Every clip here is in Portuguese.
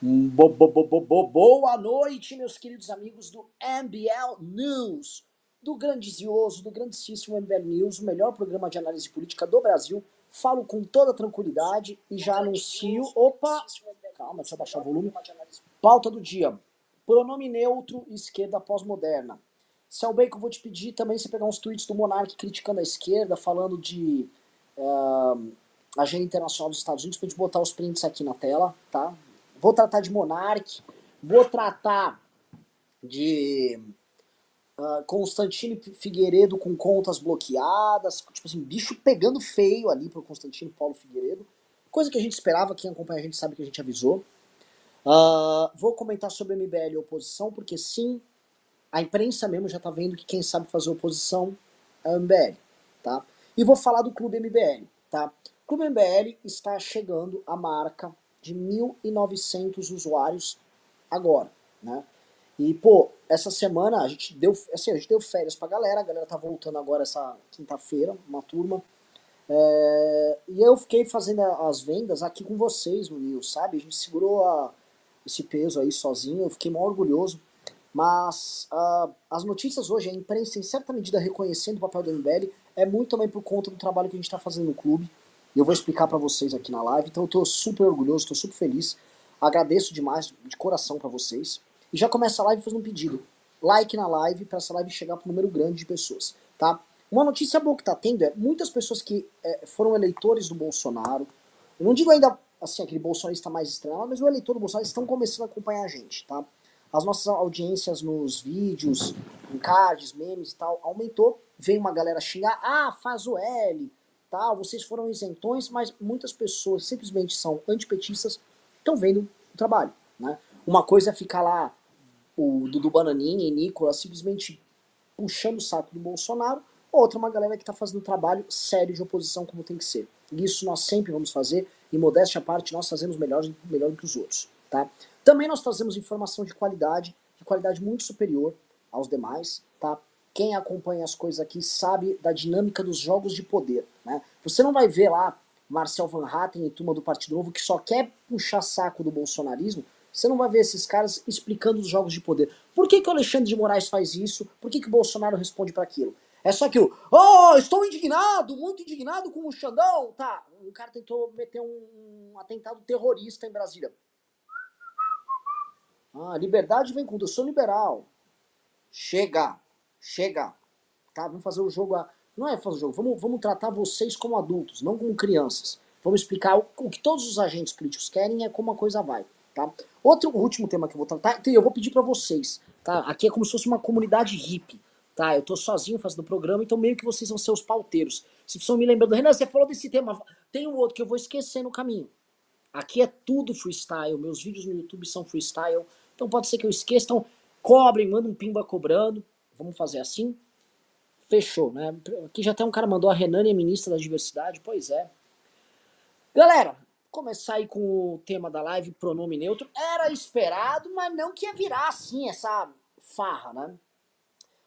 Bo, bo, bo, bo, bo, boa noite, meus queridos amigos do MBL News, do grandioso, do grandíssimo MBL News, o melhor programa de análise política do Brasil. Falo com toda tranquilidade e já anuncio. Opa! Calma, deixa eu baixar o volume. Pauta do dia: pronome neutro, esquerda pós-moderna. Céu Bacon, vou te pedir também você pegar uns tweets do Monark criticando a esquerda, falando de uh, agenda internacional dos Estados Unidos, pra gente botar os prints aqui na tela, tá? Vou tratar de Monark, vou tratar de uh, Constantino Figueiredo com contas bloqueadas, tipo assim, bicho pegando feio ali pro Constantino Paulo Figueiredo, coisa que a gente esperava, quem acompanha a gente sabe que a gente avisou. Uh, vou comentar sobre MBL e oposição, porque sim, a imprensa mesmo já tá vendo que quem sabe fazer oposição é o MBL, tá? E vou falar do Clube MBL, tá? O Clube MBL está chegando à marca de 1.900 usuários agora, né? E, pô, essa semana a gente deu, assim, a gente deu férias pra galera, a galera tá voltando agora essa quinta-feira, uma turma. É, e eu fiquei fazendo as vendas aqui com vocês no sabe? A gente segurou a, esse peso aí sozinho, eu fiquei mal orgulhoso. Mas uh, as notícias hoje, a imprensa, em certa medida, reconhecendo o papel do MBL, é muito também por conta do trabalho que a gente está fazendo no clube. E eu vou explicar para vocês aqui na live. Então eu tô super orgulhoso, tô super feliz. Agradeço demais, de coração para vocês. E já começa a live fazendo um pedido. Like na live para essa live chegar para um número grande de pessoas, tá? Uma notícia boa que tá tendo é muitas pessoas que é, foram eleitores do Bolsonaro. Eu não digo ainda assim aquele bolsonarista mais extremo, mas o eleitor do Bolsonaro estão começando a acompanhar a gente, tá? As nossas audiências nos vídeos, em cards, memes e tal, aumentou. Vem uma galera xingar, ah, faz o L, tal, vocês foram isentões, mas muitas pessoas simplesmente são antipetistas, estão vendo o trabalho. Né? Uma coisa é ficar lá o Dudu Bananinha e Nicolas simplesmente puxando o saco do Bolsonaro, outra uma galera que está fazendo trabalho sério de oposição como tem que ser. Isso nós sempre vamos fazer, e modéstia à parte, nós fazemos melhor, melhor do que os outros. Tá? Também nós trazemos informação de qualidade, de qualidade muito superior aos demais, tá? Quem acompanha as coisas aqui sabe da dinâmica dos jogos de poder. Né? Você não vai ver lá Marcel Van Hatten e turma do Partido Novo que só quer puxar saco do bolsonarismo. Você não vai ver esses caras explicando os jogos de poder. Por que, que o Alexandre de Moraes faz isso? Por que, que o Bolsonaro responde para aquilo? É só que o. Oh, estou indignado, muito indignado com o Xandão. Tá, o cara tentou meter um, um atentado terrorista em Brasília. Ah, liberdade vem com. Eu sou liberal. Chega. Chega. Tá? Vamos fazer o jogo. A... Não é fazer o jogo, vamos, vamos tratar vocês como adultos, não como crianças. Vamos explicar o, o que todos os agentes políticos querem é como a coisa vai. Tá? Outro último tema que eu vou tratar, eu vou pedir para vocês. Tá? Aqui é como se fosse uma comunidade hippie. Tá? Eu tô sozinho fazendo o programa, então meio que vocês vão ser os pauteiros. Se precisam me lembrando, Renan, você falou desse tema, tem um outro que eu vou esquecer no caminho. Aqui é tudo freestyle, meus vídeos no YouTube são freestyle, então pode ser que eu esqueça. Então cobrem, manda um pimba cobrando. Vamos fazer assim? Fechou, né? Aqui já tem um cara mandou a Renânia ministra da diversidade. Pois é. Galera, começar aí com o tema da live, pronome neutro. Era esperado, mas não que ia virar assim, essa farra, né?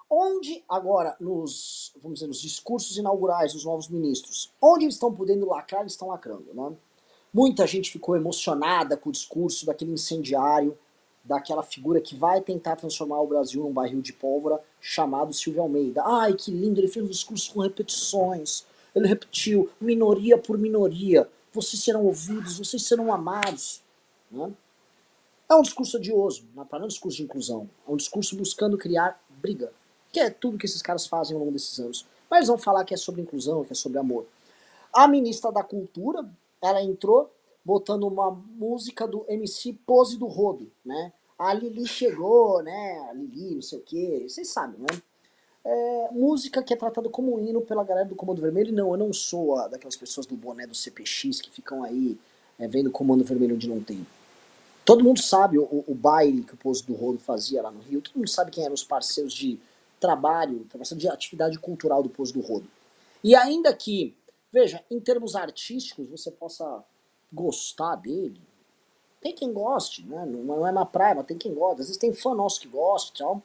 Onde agora, nos, vamos dizer, nos discursos inaugurais dos novos ministros, onde eles estão podendo lacrar, eles estão lacrando, né? Muita gente ficou emocionada com o discurso daquele incendiário daquela figura que vai tentar transformar o Brasil num barril de pólvora chamado Silvio Almeida. Ai, que lindo, ele fez um discurso com repetições. Ele repetiu, minoria por minoria. Vocês serão ouvidos, vocês serão amados. Né? É um discurso odioso, não é um discurso de inclusão. É um discurso buscando criar briga. Que é tudo que esses caras fazem ao longo desses anos. Mas vão falar que é sobre inclusão, que é sobre amor. A ministra da Cultura, ela entrou botando uma música do MC Pose do Rodo, né? A Lili chegou, né? A Lili, não sei o quê, vocês sabem, né? É, música que é tratada como hino pela galera do Comando Vermelho. Não, eu não sou a, daquelas pessoas do boné do CPX que ficam aí é, vendo Comando Vermelho onde não tem. Todo mundo sabe o, o baile que o Pose do Rodo fazia lá no Rio. Todo mundo sabe quem eram os parceiros de trabalho, de atividade cultural do Pose do Rodo. E ainda que, veja, em termos artísticos, você possa gostar dele. Tem quem goste, né? Não é na praia, mas tem quem gosta. Às vezes tem fã nosso que gosta tal.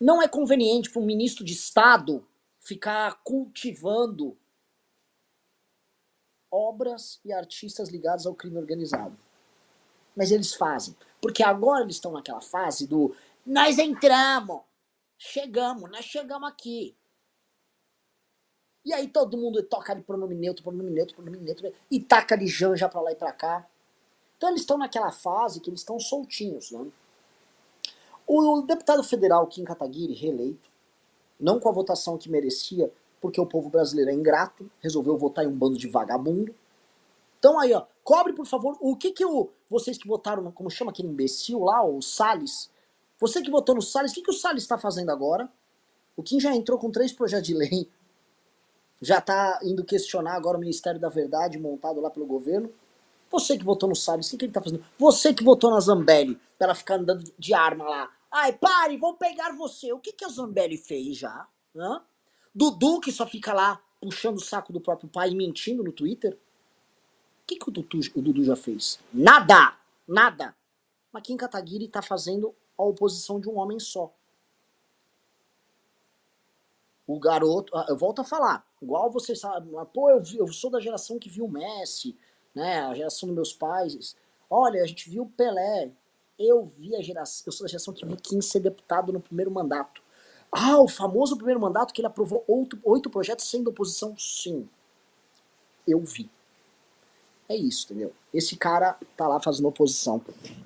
Não é conveniente para um ministro de Estado ficar cultivando obras e artistas ligados ao crime organizado. Mas eles fazem. Porque agora eles estão naquela fase do nós entramos, chegamos, nós chegamos aqui. E aí todo mundo toca de pronome neutro, pronome neutro, pronome neutro, e taca de janja pra lá e pra cá. Então eles estão naquela fase que eles estão soltinhos, né? O deputado federal Kim Kataguiri, reeleito, não com a votação que merecia, porque o povo brasileiro é ingrato, resolveu votar em um bando de vagabundo. Então aí, ó, cobre por favor, o que que o, vocês que votaram, como chama aquele imbecil lá, o Salles, você que votou no Salles, o que que o Salles está fazendo agora? O Kim já entrou com três projetos de lei já está indo questionar agora o Ministério da Verdade montado lá pelo governo. Você que votou no Salles, o que, que ele está fazendo? Você que votou na Zambelli, para ela ficar andando de arma lá. Ai, pare, vão pegar você. O que, que a Zambelli fez já? Hã? Dudu, que só fica lá puxando o saco do próprio pai e mentindo no Twitter. O que, que o, Dudu, o Dudu já fez? Nada! Nada! Mas Kim Kataguiri está fazendo a oposição de um homem só. O garoto, ah, eu volto a falar, igual vocês sabem, pô, eu, eu sou da geração que viu Messi, né, a geração dos meus pais. Olha, a gente viu Pelé. Eu vi a geração, eu sou da geração que vi Kim ser deputado no primeiro mandato. Ah, o famoso primeiro mandato que ele aprovou oito, oito projetos sendo oposição? Sim. Eu vi. É isso, entendeu? Esse cara tá lá fazendo oposição.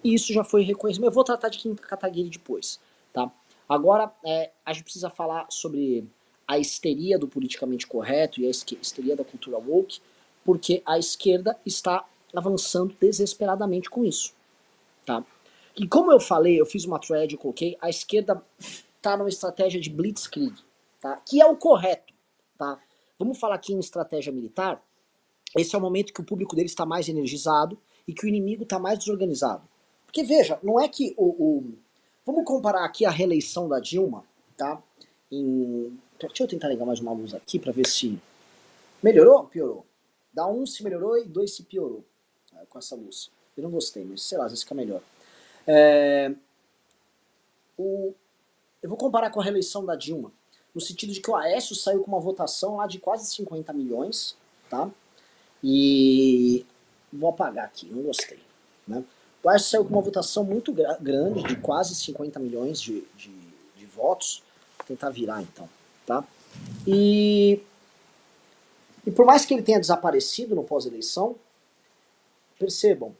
E isso já foi reconhecido. Eu vou tratar de Kim Kataguiri depois, tá? Agora, é, a gente precisa falar sobre a histeria do politicamente correto e a histeria da cultura woke, porque a esquerda está avançando desesperadamente com isso, tá? E como eu falei, eu fiz uma thread, eu coloquei, a esquerda está numa estratégia de blitzkrieg, tá? Que é o correto, tá? Vamos falar aqui em estratégia militar. Esse é o momento que o público dele está mais energizado e que o inimigo está mais desorganizado. Porque veja, não é que o, o, vamos comparar aqui a reeleição da Dilma, tá? Em Deixa eu tentar ligar mais uma luz aqui para ver se melhorou ou piorou. Dá um se melhorou e dois se piorou é, com essa luz. Eu não gostei, mas sei lá, às vezes fica melhor. É, o, eu vou comparar com a reeleição da Dilma, no sentido de que o Aécio saiu com uma votação lá de quase 50 milhões, tá? E vou apagar aqui, não gostei. Né? O Aécio saiu com uma votação muito grande, de quase 50 milhões de, de, de votos. Vou tentar virar então tá? E, e por mais que ele tenha desaparecido no pós-eleição, percebam,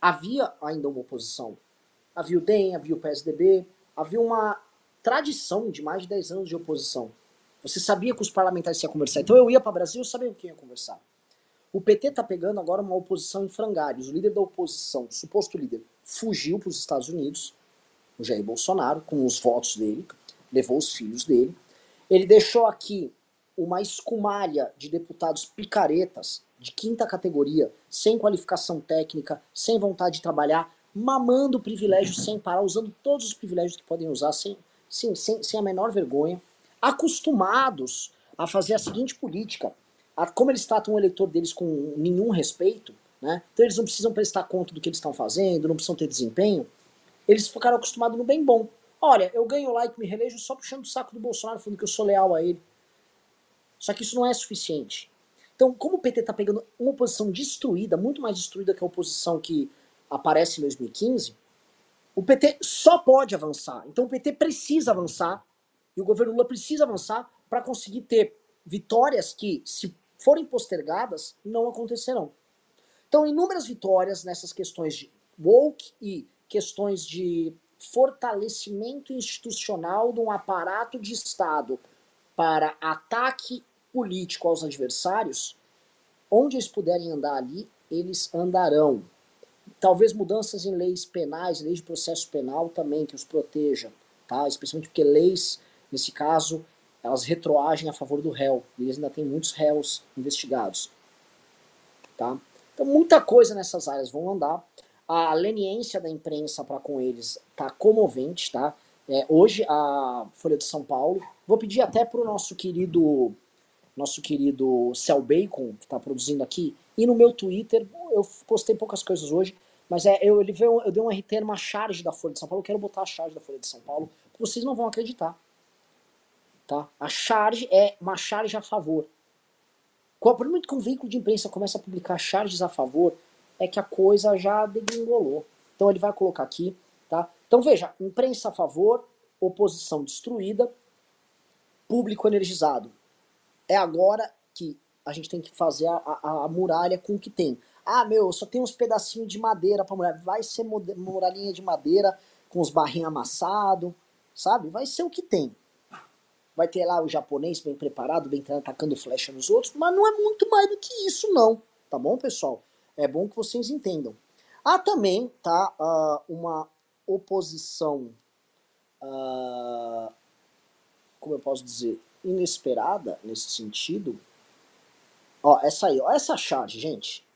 havia ainda uma oposição. Havia o DEM, havia o PSDB, havia uma tradição de mais de 10 anos de oposição. Você sabia que os parlamentares iam conversar. Então eu ia para o Brasil, eu sabia com quem ia conversar. O PT está pegando agora uma oposição em frangalhos. O líder da oposição, o suposto líder, fugiu para os Estados Unidos, o Jair Bolsonaro, com os votos dele, levou os filhos dele. Ele deixou aqui uma escumalha de deputados picaretas de quinta categoria, sem qualificação técnica, sem vontade de trabalhar, mamando privilégios sem parar, usando todos os privilégios que podem usar, sem, sem, sem, sem a menor vergonha, acostumados a fazer a seguinte política. A, como eles tratam o eleitor deles com nenhum respeito, né? então eles não precisam prestar conta do que eles estão fazendo, não precisam ter desempenho, eles ficaram acostumados no bem bom. Olha, eu ganho like, me relejo só puxando o saco do Bolsonaro, falando que eu sou leal a ele. Só que isso não é suficiente. Então, como o PT está pegando uma oposição destruída, muito mais destruída que a oposição que aparece em 2015, o PT só pode avançar. Então, o PT precisa avançar e o governo Lula precisa avançar para conseguir ter vitórias que, se forem postergadas, não acontecerão. Então, inúmeras vitórias nessas questões de woke e questões de fortalecimento institucional de um aparato de Estado para ataque político aos adversários, onde eles puderem andar ali, eles andarão. Talvez mudanças em leis penais, leis de processo penal também que os proteja, tá? Especialmente porque leis, nesse caso, elas retroagem a favor do réu. E eles ainda têm muitos réus investigados, tá? Então muita coisa nessas áreas vão andar a leniência da imprensa para com eles tá comovente, tá? É, hoje a Folha de São Paulo, vou pedir até para o nosso querido nosso querido Cel Bacon, que está produzindo aqui, e no meu Twitter, eu postei poucas coisas hoje, mas é, eu, ele veio, eu dei um RT numa charge da Folha de São Paulo, eu quero botar a charge da Folha de São Paulo, vocês não vão acreditar. Tá? A charge é uma charge a favor. Por muito que um veículo de imprensa começa a publicar charges a favor, é que a coisa já degringolou. Então ele vai colocar aqui, tá? Então veja, imprensa a favor, oposição destruída, público energizado. É agora que a gente tem que fazer a, a, a muralha com o que tem. Ah, meu, só tem uns pedacinhos de madeira pra muralha. Vai ser muralhinha de madeira com os barrinhos amassados, sabe? Vai ser o que tem. Vai ter lá o japonês bem preparado, bem atacando flecha nos outros, mas não é muito mais do que isso, não. Tá bom, pessoal? É bom que vocês entendam. Há também, tá, uh, uma oposição, uh, como eu posso dizer, inesperada nesse sentido. Ó, essa aí, ó, essa charge, gente.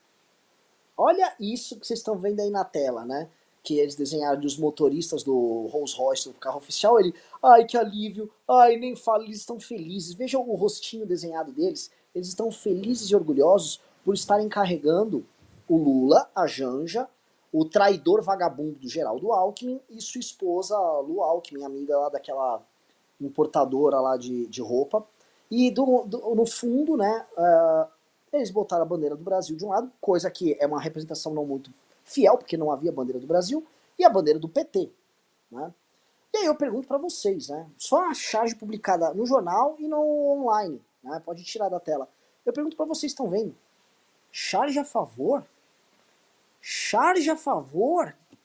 Olha isso que vocês estão vendo aí na tela, né? Que eles desenharam dos motoristas do Rolls Royce, do carro oficial. Ele, ai que alívio, ai nem fala, eles estão felizes. Vejam o rostinho desenhado deles. Eles estão felizes e orgulhosos por estarem carregando o Lula, a Janja, o traidor vagabundo do Geraldo Alckmin e sua esposa, Lu Alckmin, amiga lá daquela importadora lá de, de roupa. E do, do, no fundo, né, uh, eles botaram a bandeira do Brasil de um lado, coisa que é uma representação não muito fiel, porque não havia bandeira do Brasil, e a bandeira do PT. Né? E aí eu pergunto para vocês, né? Só a charge publicada no jornal e no online, né? Pode tirar da tela. Eu pergunto para vocês, estão vendo? Charge a favor? Charge a favor? O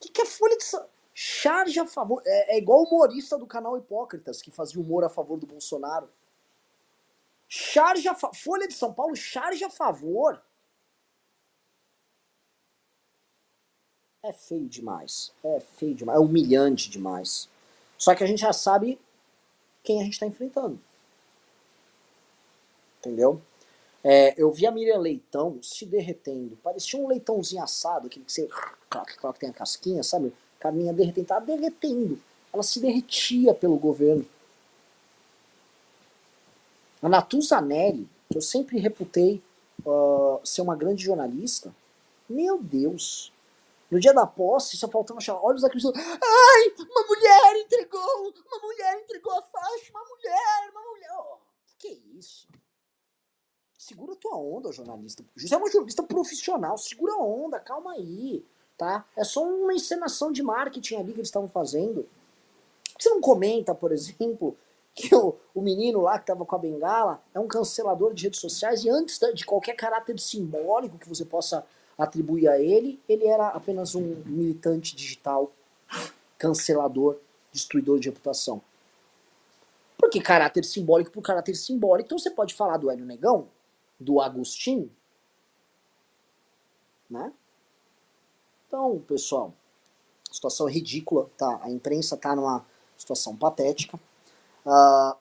que, que é Folha de Charge a favor. É, é igual o humorista do canal Hipócritas, que fazia humor a favor do Bolsonaro. Charge a fa... Folha de São Paulo, charge a favor. É feio demais. É feio demais. É humilhante demais. Só que a gente já sabe quem a gente está enfrentando. Entendeu? É, eu vi a Miriam Leitão se derretendo. Parecia um leitãozinho assado, aquele que você. que tem a casquinha, sabe? Carninha derretendo. Tava derretendo. Ela se derretia pelo governo. A Natuzanelli, que eu sempre reputei uh, ser uma grande jornalista, meu Deus. No dia da posse, só faltava achar olhos Cristina. Ai, uma mulher entregou! Uma mulher entregou a faixa! Uma mulher! Uma mulher! Oh, que isso? Segura tua onda, jornalista. Você é uma jornalista profissional, segura a onda, calma aí, tá? É só uma encenação de marketing ali que eles estavam fazendo. Por que você não comenta, por exemplo, que o, o menino lá que estava com a bengala é um cancelador de redes sociais e antes de qualquer caráter simbólico que você possa atribuir a ele, ele era apenas um militante digital, cancelador, destruidor de reputação. Porque caráter simbólico por caráter simbólico, então você pode falar do Hélio Negão, do Agostinho, né? Então, pessoal, situação ridícula, tá? A imprensa tá numa situação patética. Uh,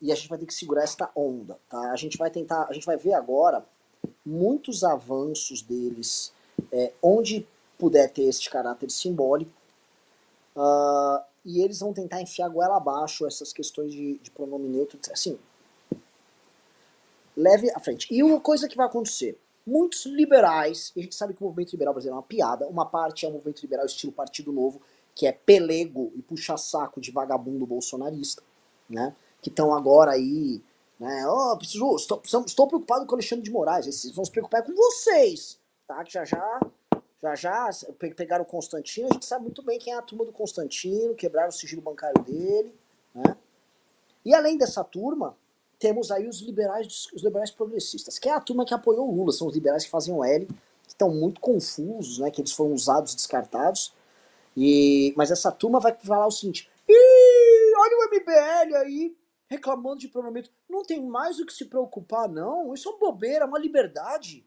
e a gente vai ter que segurar esta onda, tá? A gente vai tentar, a gente vai ver agora muitos avanços deles, é, onde puder ter este caráter simbólico, uh, e eles vão tentar enfiar goela abaixo essas questões de, de pronome neutro, assim, leve à frente. E uma coisa que vai acontecer, muitos liberais, e a gente sabe que o movimento liberal brasileiro é uma piada, uma parte é o movimento liberal estilo Partido Novo, que é pelego e puxa-saco de vagabundo bolsonarista, né? Que estão agora aí, né? Oh, preciso, estou, estou preocupado com o Alexandre de Moraes, eles vão se preocupar com vocês, tá? Que já já, já já pegaram o Constantino, a gente sabe muito bem quem é a turma do Constantino, quebraram o sigilo bancário dele, né? E além dessa turma, temos aí os liberais, os liberais progressistas, que é a turma que apoiou o Lula, são os liberais que fazem o L, que estão muito confusos, né, que eles foram usados, descartados. E, mas essa turma vai falar o seguinte: Ih, olha o MBL aí reclamando de pronome. Não tem mais o que se preocupar, não. Isso é uma bobeira, é uma liberdade.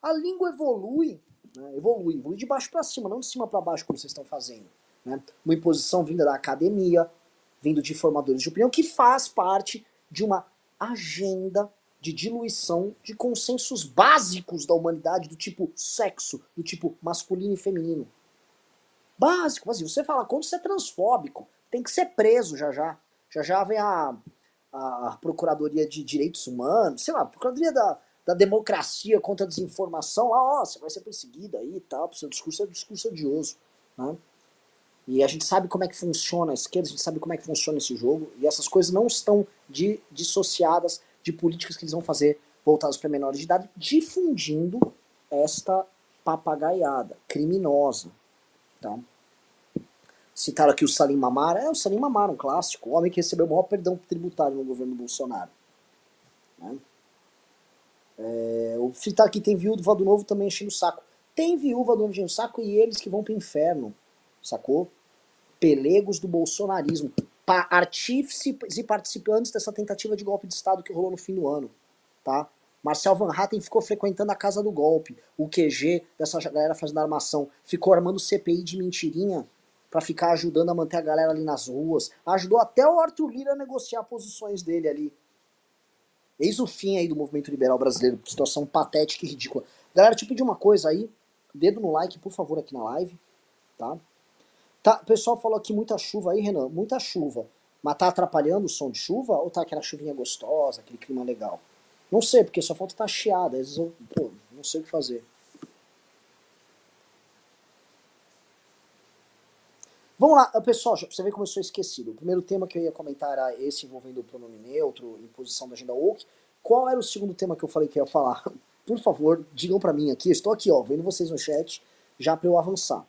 A língua evolui, né, evolui, evolui de baixo para cima, não de cima para baixo como vocês estão fazendo. Né? Uma imposição vinda da academia, vindo de formadores de opinião, que faz parte de uma agenda de diluição de consensos básicos da humanidade, do tipo sexo, do tipo masculino e feminino. Básico, mas você fala, quando você é transfóbico, tem que ser preso já já. Já já vem a, a Procuradoria de Direitos Humanos, sei lá, a Procuradoria da, da Democracia contra a Desinformação, lá, ó, você vai ser perseguida aí e tal, seu discurso é um discurso odioso. Né? E a gente sabe como é que funciona a esquerda, a gente sabe como é que funciona esse jogo, e essas coisas não estão de, dissociadas de políticas que eles vão fazer voltadas para menores de idade, difundindo esta papagaiada criminosa. Tá? Citaram aqui o Salim Mamar. É, o Salim Mamar, um clássico. O homem que recebeu o maior perdão tributário no governo Bolsonaro. Né? É, o citar aqui tem viúva do novo também enchendo o saco. Tem viúva do novo enchendo o saco e eles que vão pro inferno. Sacou? Pelegos do bolsonarismo. Artífices e participantes dessa tentativa de golpe de Estado que rolou no fim do ano. Tá? Marcel Van Hatten ficou frequentando a casa do golpe. O QG dessa galera fazendo armação ficou armando CPI de mentirinha para ficar ajudando a manter a galera ali nas ruas. Ajudou até o Arthur Lira a negociar posições dele ali. Eis o fim aí do movimento liberal brasileiro. Situação patética e ridícula. Galera, te pedir uma coisa aí. Dedo no like, por favor, aqui na live. Tá? Tá? O pessoal falou aqui muita chuva aí, Renan. Muita chuva. Mas tá atrapalhando o som de chuva? Ou tá aquela chuvinha gostosa, aquele clima legal? Não sei, porque só falta tá chiada. Às vezes eu, pô, não sei o que fazer. Vamos lá, pessoal, você vê como eu sou esquecido. O primeiro tema que eu ia comentar era esse envolvendo o pronome neutro e posição da agenda woke. Qual era o segundo tema que eu falei que ia falar? Por favor, digam para mim aqui. Estou aqui, ó, vendo vocês no chat, já para eu avançar.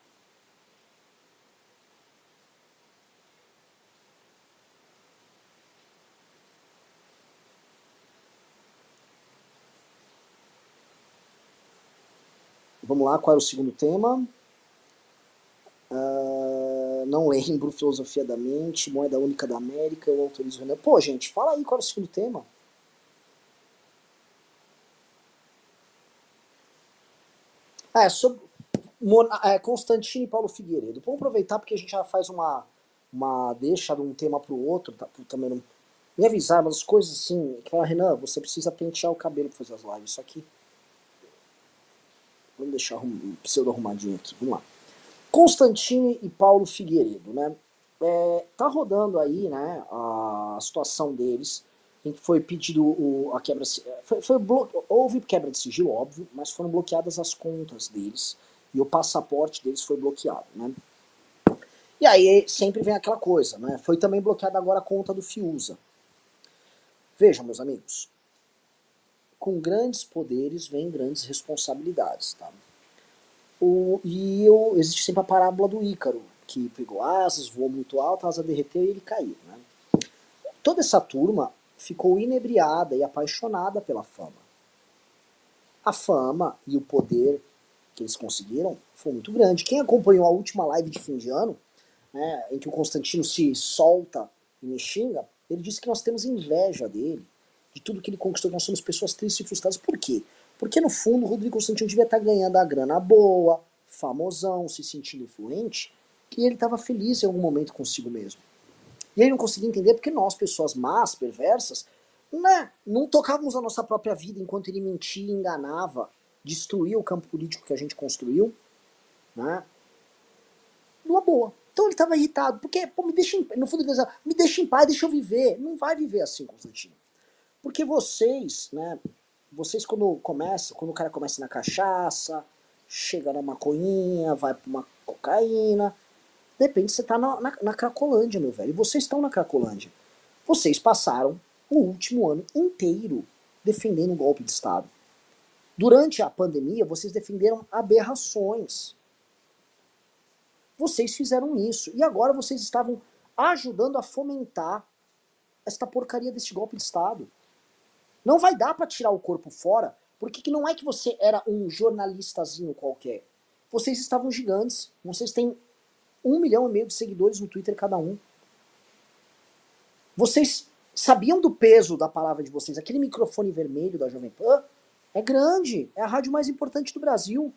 Vamos lá, qual era o segundo tema? Uh, não lembro, Filosofia da Mente, Moeda Única da América, eu autorizo. Pô, gente, fala aí qual era o segundo tema. É, sobre é, Constantino e Paulo Figueiredo. Vamos aproveitar porque a gente já faz uma, uma deixa de um tema para o outro, tá, também não me avisar, mas as coisas assim, que fala, Renan, você precisa pentear o cabelo para fazer as lives, isso aqui Vamos deixar um pseudo arrumadinho aqui. Vamos lá. Constantine e Paulo Figueiredo, né? É, tá rodando aí, né, a situação deles, em que foi pedido o, a quebra, foi, foi blo, houve quebra de sigilo, óbvio, mas foram bloqueadas as contas deles e o passaporte deles foi bloqueado, né? E aí sempre vem aquela coisa, né? Foi também bloqueada agora a conta do Fiuza. Vejam, meus amigos, com grandes poderes vem grandes responsabilidades. Tá? O, e eu, existe sempre a parábola do Ícaro, que pegou asas, voou muito alto, a asa derreteu e ele caiu. Né? Toda essa turma ficou inebriada e apaixonada pela fama. A fama e o poder que eles conseguiram foi muito grande. Quem acompanhou a última live de fim de ano, né, em que o Constantino se solta e me xinga, ele disse que nós temos inveja dele, de tudo que ele conquistou, nós somos pessoas tristes e frustradas. Por quê? Porque no fundo o Rodrigo Constantino devia estar ganhando a grana boa, famosão, se sentindo influente, que ele estava feliz em algum momento consigo mesmo. E ele não conseguia entender porque nós, pessoas más, perversas, né, não tocávamos a nossa própria vida enquanto ele mentia, enganava, destruía o campo político que a gente construiu, né? Numa boa. Então ele estava irritado, porque, pô, me deixa em, no fundo ele dizia, me deixa em paz, deixa eu viver. Não vai viver assim, Constantino. Porque vocês, né? Vocês quando começam, quando o cara começa na cachaça, chega na maconhinha, vai pra uma cocaína, de repente você tá na, na, na Cracolândia, meu velho. E vocês estão na Cracolândia. Vocês passaram o último ano inteiro defendendo o golpe de Estado. Durante a pandemia, vocês defenderam aberrações. Vocês fizeram isso. E agora vocês estavam ajudando a fomentar esta porcaria desse golpe de Estado. Não vai dar para tirar o corpo fora, porque que não é que você era um jornalistazinho qualquer. Vocês estavam gigantes. Vocês têm um milhão e meio de seguidores no Twitter cada um. Vocês sabiam do peso da palavra de vocês. Aquele microfone vermelho da Jovem Pan é grande. É a rádio mais importante do Brasil.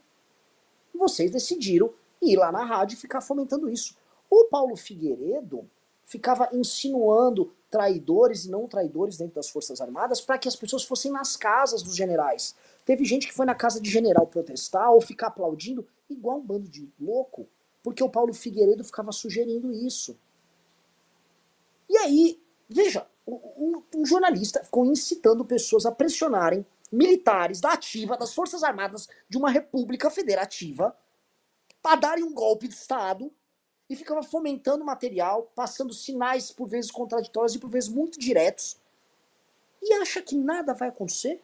E vocês decidiram ir lá na rádio e ficar fomentando isso. O Paulo Figueiredo ficava insinuando traidores e não traidores dentro das Forças Armadas para que as pessoas fossem nas casas dos generais. Teve gente que foi na casa de general protestar ou ficar aplaudindo, igual um bando de louco, porque o Paulo Figueiredo ficava sugerindo isso. E aí, veja, um, um jornalista ficou incitando pessoas a pressionarem militares da ativa, das Forças Armadas de uma república federativa, para darem um golpe de Estado e ficava fomentando material, passando sinais por vezes contraditórios e por vezes muito diretos, e acha que nada vai acontecer?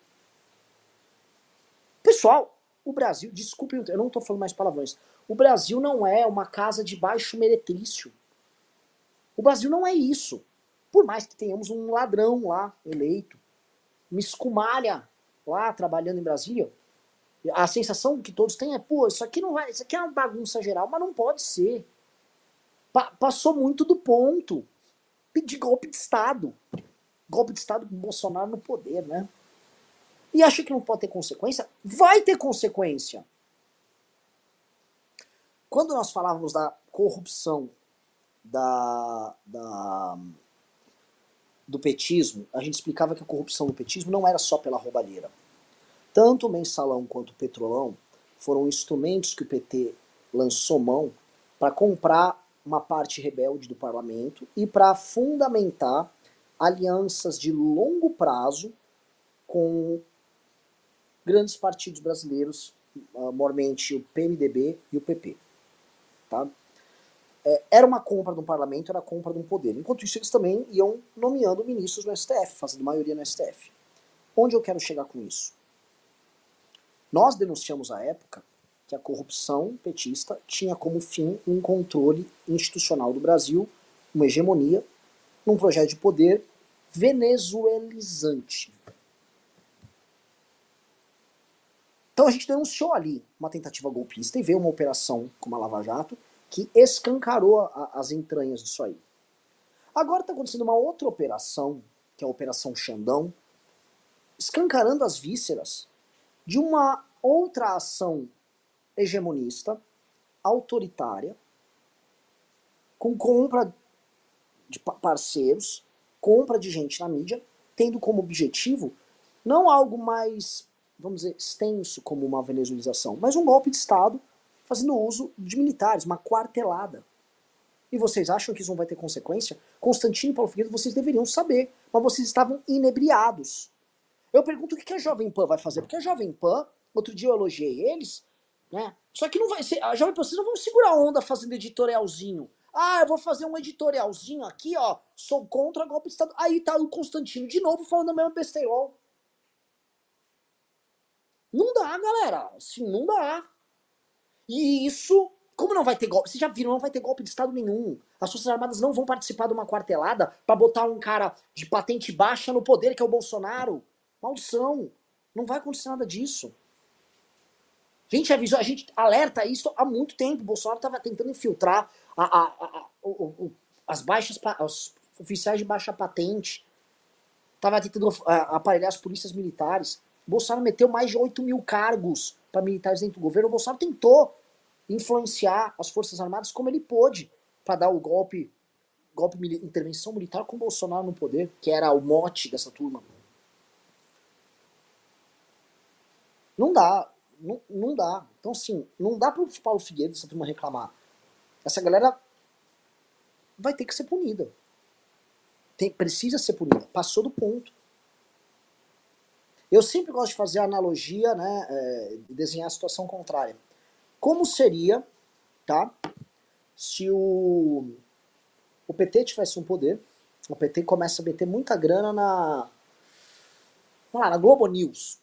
Pessoal, O Brasil, desculpe, eu não estou falando mais palavrões. O Brasil não é uma casa de baixo meretrício. O Brasil não é isso. Por mais que tenhamos um ladrão lá eleito, uma escumalha lá trabalhando em Brasília, a sensação que todos têm é, pô, isso aqui não vai, isso aqui é uma bagunça geral, mas não pode ser. Pa passou muito do ponto. De golpe de Estado. Golpe de Estado com Bolsonaro no poder, né? E acha que não pode ter consequência? Vai ter consequência. Quando nós falávamos da corrupção da, da, do petismo, a gente explicava que a corrupção do petismo não era só pela roubalheira. Tanto o mensalão quanto o petrolão foram instrumentos que o PT lançou mão para comprar uma parte rebelde do parlamento e para fundamentar alianças de longo prazo com grandes partidos brasileiros, maiormente o PMDB e o PP. Tá? É, era uma compra do parlamento, era compra de um poder. Enquanto isso, eles também iam nomeando ministros no STF, fazendo maioria no STF. Onde eu quero chegar com isso? Nós denunciamos à época que a corrupção petista tinha como fim um controle institucional do Brasil, uma hegemonia, num projeto de poder venezuelizante. Então a gente denunciou ali uma tentativa golpista e veio uma operação como a Lava Jato que escancarou a, as entranhas disso aí. Agora está acontecendo uma outra operação, que é a Operação Xandão, escancarando as vísceras de uma outra ação hegemonista, autoritária, com compra de parceiros, compra de gente na mídia, tendo como objetivo não algo mais, vamos dizer, extenso como uma venezuelização, mas um golpe de Estado fazendo uso de militares, uma quartelada. E vocês acham que isso não vai ter consequência? Constantino e Paulo Figueiredo, vocês deveriam saber, mas vocês estavam inebriados. Eu pergunto o que a Jovem Pan vai fazer, porque a Jovem Pan, outro dia eu elogiei eles, né? Só que não vai ser. A Jovem Pan, vocês não vão segurar onda fazendo editorialzinho. Ah, eu vou fazer um editorialzinho aqui, ó. Sou contra golpe de Estado. Aí tá o Constantino de novo falando a mesma besteirol. Não dá, galera. Assim, não dá. E isso, como não vai ter golpe, vocês já viram, não vai ter golpe de Estado nenhum. As Forças Armadas não vão participar de uma quartelada para botar um cara de patente baixa no poder, que é o Bolsonaro. Maldição. Não vai acontecer nada disso. A gente avisou, a gente alerta isso há muito tempo. O Bolsonaro estava tentando infiltrar a, a, a, o, as baixas, os oficiais de baixa patente. Estava tentando aparelhar as polícias militares. O Bolsonaro meteu mais de 8 mil cargos para militares dentro do governo. O Bolsonaro tentou influenciar as Forças Armadas como ele pôde para dar o golpe, golpe intervenção militar com o Bolsonaro no poder, que era o mote dessa turma. Não dá. Não, não dá. Então, assim, não dá para o Paulo Figueiredo, essa turma, reclamar. Essa galera vai ter que ser punida. Tem, precisa ser punida. Passou do ponto. Eu sempre gosto de fazer a analogia, né, é, desenhar a situação contrária. Como seria, tá, se o, o PT tivesse um poder, o PT começa a meter muita grana na, lá, na Globo News,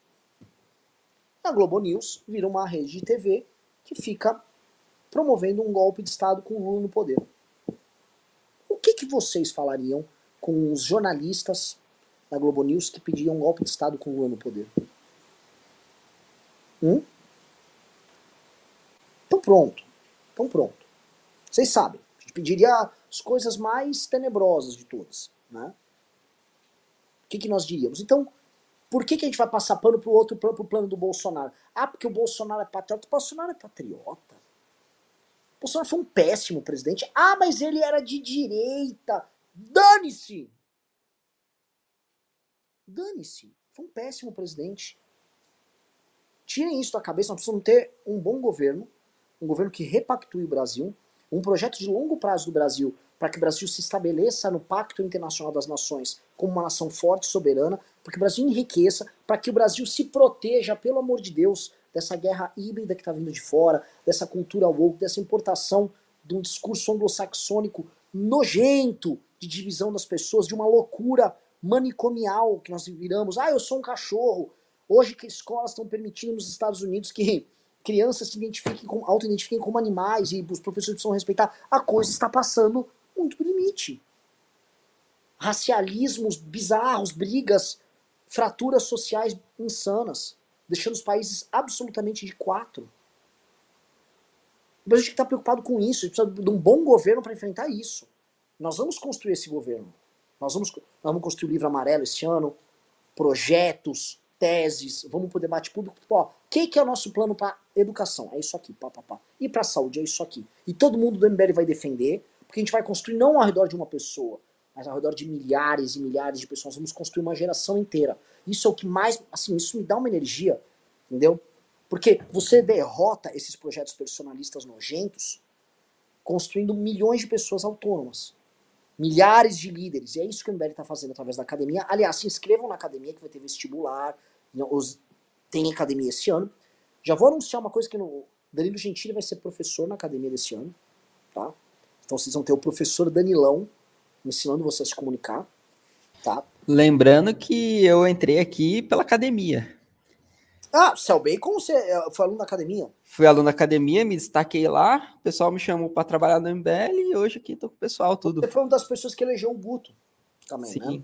a Globo News vira uma rede de TV que fica promovendo um golpe de Estado com o Lula no poder. O que, que vocês falariam com os jornalistas da Globo News que pediam um golpe de Estado com o Lula no poder? Hum? Então pronto. Então pronto. Vocês sabem. A gente pediria as coisas mais tenebrosas de todas. Né? O que, que nós diríamos? Então, por que, que a gente vai passar pano pro outro pro plano do Bolsonaro? Ah, porque o Bolsonaro é patriota. O Bolsonaro é patriota. O Bolsonaro foi um péssimo presidente. Ah, mas ele era de direita. Dane-se! Dane-se. Foi um péssimo presidente. Tirem isso da cabeça, nós precisamos ter um bom governo, um governo que repactue o Brasil, um projeto de longo prazo do Brasil para que o Brasil se estabeleça no Pacto Internacional das Nações como uma nação forte e soberana, para que o Brasil enriqueça, para que o Brasil se proteja, pelo amor de Deus, dessa guerra híbrida que está vindo de fora, dessa cultura woke, dessa importação de um discurso anglo-saxônico nojento de divisão das pessoas, de uma loucura manicomial que nós viramos. Ah, eu sou um cachorro. Hoje que escolas estão permitindo nos Estados Unidos que crianças se identifiquem com, auto-identifiquem como animais e os professores precisam respeitar, a coisa está passando muito do limite. Racialismos bizarros, brigas, fraturas sociais insanas, deixando os países absolutamente de quatro. O Brasil tem que estar preocupado com isso, a gente precisa de um bom governo para enfrentar isso. Nós vamos construir esse governo. Nós vamos, nós vamos construir o livro amarelo esse ano, projetos, teses, vamos para o debate público. O que, que é o nosso plano para educação? É isso aqui, pá, pá, pá. E para saúde? É isso aqui. E todo mundo do MBL vai defender, porque a gente vai construir não ao redor de uma pessoa, mas ao redor de milhares e milhares de pessoas. Vamos construir uma geração inteira. Isso é o que mais, assim, isso me dá uma energia, entendeu? Porque você derrota esses projetos personalistas nojentos construindo milhões de pessoas autônomas. Milhares de líderes. E é isso que o MBL está fazendo através da academia. Aliás, se inscrevam na academia que vai ter vestibular. Os, tem academia esse ano. Já vou anunciar uma coisa que no Danilo Gentili vai ser professor na academia desse ano, tá? Então vocês vão ter o professor Danilão ensinando você a se comunicar, tá? Lembrando que eu entrei aqui pela academia. Ah, Cell Bacon, você é, foi aluno da academia? Fui aluno da academia, me destaquei lá, o pessoal me chamou para trabalhar no MBL e hoje aqui tô com o pessoal tudo. Você foi uma das pessoas que elegeu o Guto também, Sim, né?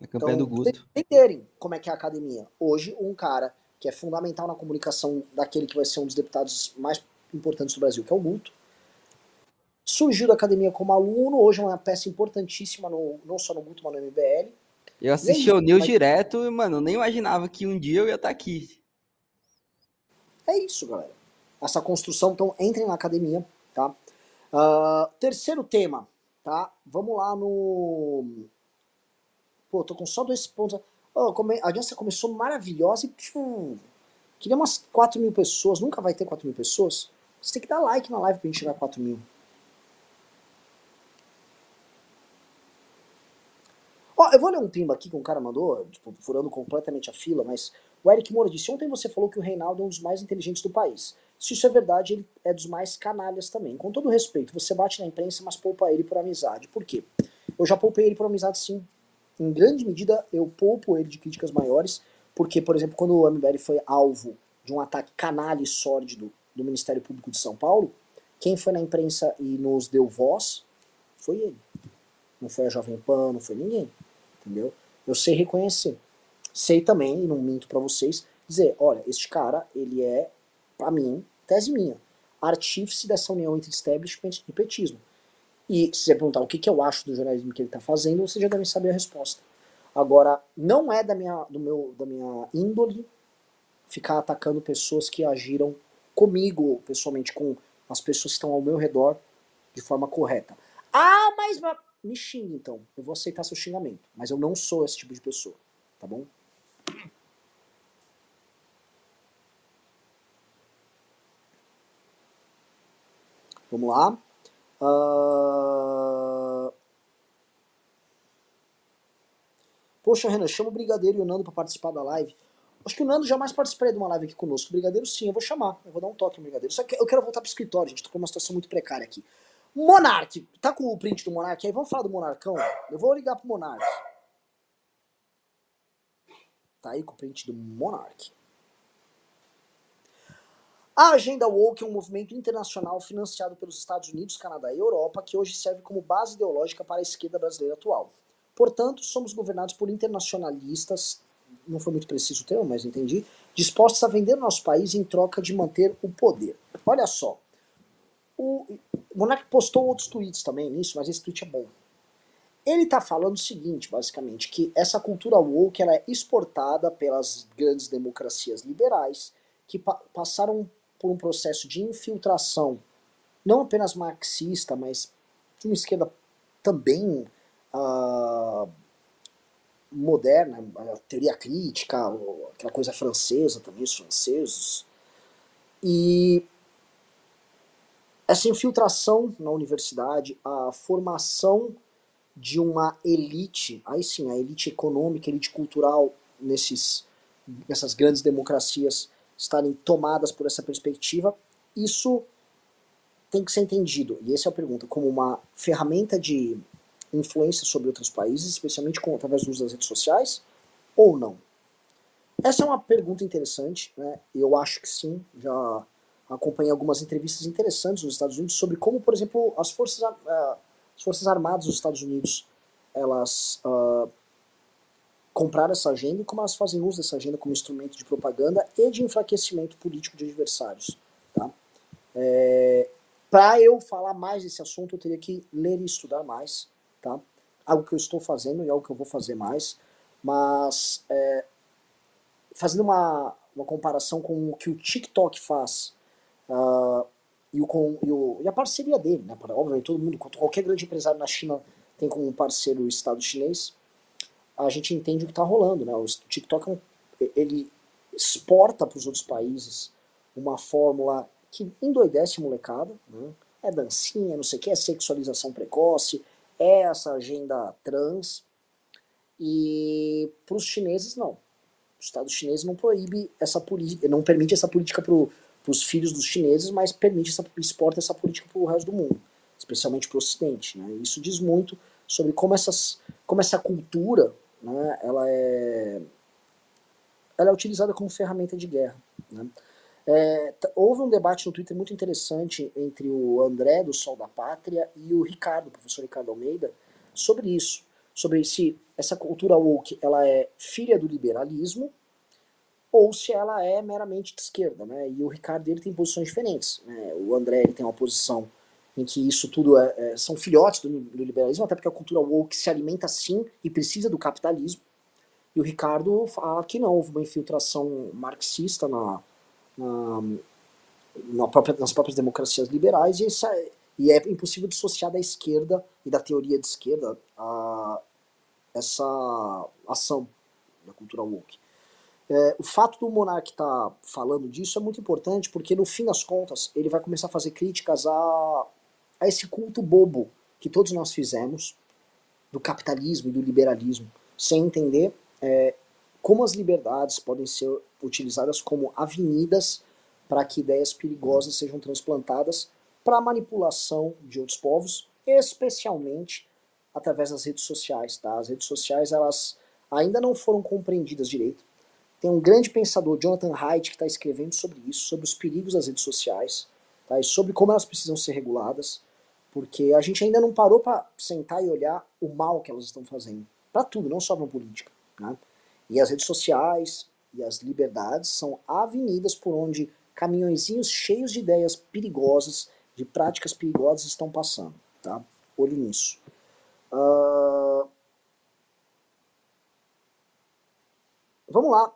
a campanha então, do Guto. entenderem como é que é a academia. Hoje, um cara que é fundamental na comunicação daquele que vai ser um dos deputados mais importantes do Brasil, que é o Guto, surgiu da academia como aluno, hoje é uma peça importantíssima, no, não só no Guto, mas no MBL. Eu assisti o News mas... direto e, mano, nem imaginava que um dia eu ia estar aqui. É isso, galera. Essa construção, então entrem na academia, tá? Uh, terceiro tema, tá? Vamos lá no. Pô, tô com só dois pontos. Oh, come... A audiência começou maravilhosa e. Tipo, queria umas 4 mil pessoas. Nunca vai ter 4 mil pessoas. Você tem que dar like na live pra gente chegar a 4 mil. Eu vou ler um pimba aqui que um cara mandou, tipo, furando completamente a fila, mas o Eric Moura disse: Ontem você falou que o Reinaldo é um dos mais inteligentes do país. Se isso é verdade, ele é dos mais canalhas também. Com todo respeito, você bate na imprensa, mas poupa ele por amizade. Por quê? Eu já poupei ele por amizade, sim. Em grande medida, eu poupo ele de críticas maiores, porque, por exemplo, quando o MBL foi alvo de um ataque canalha e sórdido do Ministério Público de São Paulo, quem foi na imprensa e nos deu voz foi ele. Não foi a Jovem Pan, não foi ninguém entendeu? Eu sei reconhecer. Sei também, e não minto para vocês, dizer, olha, este cara, ele é, para mim, tese minha, artífice dessa união entre establishment e petismo. E se você perguntar o que, que eu acho do jornalismo que ele está fazendo, vocês já devem saber a resposta. Agora, não é da minha, do meu, da minha índole ficar atacando pessoas que agiram comigo, pessoalmente, com as pessoas que estão ao meu redor, de forma correta. Ah, mas me xingue então. Eu vou aceitar seu xingamento. Mas eu não sou esse tipo de pessoa. Tá bom? Vamos lá. Uh... Poxa, Renan, chama o Brigadeiro e o Nando para participar da live. Acho que o Nando jamais participaria de uma live aqui conosco. O Brigadeiro sim, eu vou chamar. Eu vou dar um toque no Brigadeiro. Só que eu quero voltar pro escritório, gente. Tô com uma situação muito precária aqui. Monark. Tá com o print do Monark aí? Vamos falar do Monarcão? Eu vou ligar pro Monark. Tá aí com o print do Monark. A Agenda Woke é um movimento internacional financiado pelos Estados Unidos, Canadá e Europa que hoje serve como base ideológica para a esquerda brasileira atual. Portanto, somos governados por internacionalistas, não foi muito preciso o termo, mas entendi, dispostos a vender nosso país em troca de manter o poder. Olha só, o Monark postou outros tweets também nisso, mas esse tweet é bom. Ele está falando o seguinte, basicamente, que essa cultura woke ela é exportada pelas grandes democracias liberais que pa passaram por um processo de infiltração, não apenas marxista, mas de uma esquerda também uh, moderna, a teoria crítica, aquela coisa francesa também, os franceses. E essa infiltração na universidade, a formação de uma elite, aí sim, a elite econômica, a elite cultural nesses, nessas grandes democracias estarem tomadas por essa perspectiva, isso tem que ser entendido, e essa é a pergunta, como uma ferramenta de influência sobre outros países, especialmente com, através do uso das redes sociais, ou não? Essa é uma pergunta interessante, né? Eu acho que sim. Já acompanhei algumas entrevistas interessantes nos Estados Unidos sobre como, por exemplo, as forças, uh, as forças armadas dos Estados Unidos elas uh, compraram essa agenda e como elas fazem uso dessa agenda como instrumento de propaganda e de enfraquecimento político de adversários. Tá? É, Para eu falar mais desse assunto, eu teria que ler e estudar mais. Tá? Algo que eu estou fazendo e algo que eu vou fazer mais. Mas é, fazendo uma, uma comparação com o que o TikTok faz uh, e, o, com, e, o, e, a parceria dele, né? Obviamente, todo mundo, qualquer grande empresário na China tem como parceiro o Estado chinês, a gente entende o que está rolando, né? O TikTok é ele exporta para os outros países uma fórmula que endoidece molecada, né? É dancinha, não sei o que, é sexualização precoce, é essa agenda trans. E para os chineses, não. O Estado chinês não proíbe essa política, não permite essa política para os filhos dos chineses, mas permite essa, exporta essa política para o resto do mundo, especialmente para o Ocidente. Né? Isso diz muito sobre como, essas, como essa cultura né, ela, é, ela é utilizada como ferramenta de guerra. Né? É, houve um debate no Twitter muito interessante entre o André, do Sol da Pátria, e o Ricardo, o professor Ricardo Almeida, sobre isso. Sobre se essa cultura woke ela é filha do liberalismo ou se ela é meramente de esquerda. Né? E o Ricardo ele tem posições diferentes. Né? O André ele tem uma posição em que isso tudo é, é, são filhotes do, do, liberalismo, até porque a cultura woke se alimenta sim e precisa do capitalismo. E o Ricardo fala que não, houve uma infiltração marxista na, na, na própria, nas próprias democracias liberais e, essa, e é impossível dissociar da esquerda e da teoria de esquerda a, essa ação da cultura woke. É, o fato do Monark estar tá falando disso é muito importante porque, no fim das contas, ele vai começar a fazer críticas a a esse culto bobo que todos nós fizemos do capitalismo e do liberalismo, sem entender é, como as liberdades podem ser utilizadas como avenidas para que ideias perigosas sejam transplantadas para manipulação de outros povos, especialmente através das redes sociais. Tá? As redes sociais elas ainda não foram compreendidas direito. Tem um grande pensador, Jonathan Haidt, que está escrevendo sobre isso, sobre os perigos das redes sociais, tá? e sobre como elas precisam ser reguladas. Porque a gente ainda não parou para sentar e olhar o mal que elas estão fazendo. Para tudo, não só para política. Né? E as redes sociais e as liberdades são avenidas por onde caminhõezinhos cheios de ideias perigosas, de práticas perigosas estão passando. Tá? Olho nisso. Uh... Vamos lá.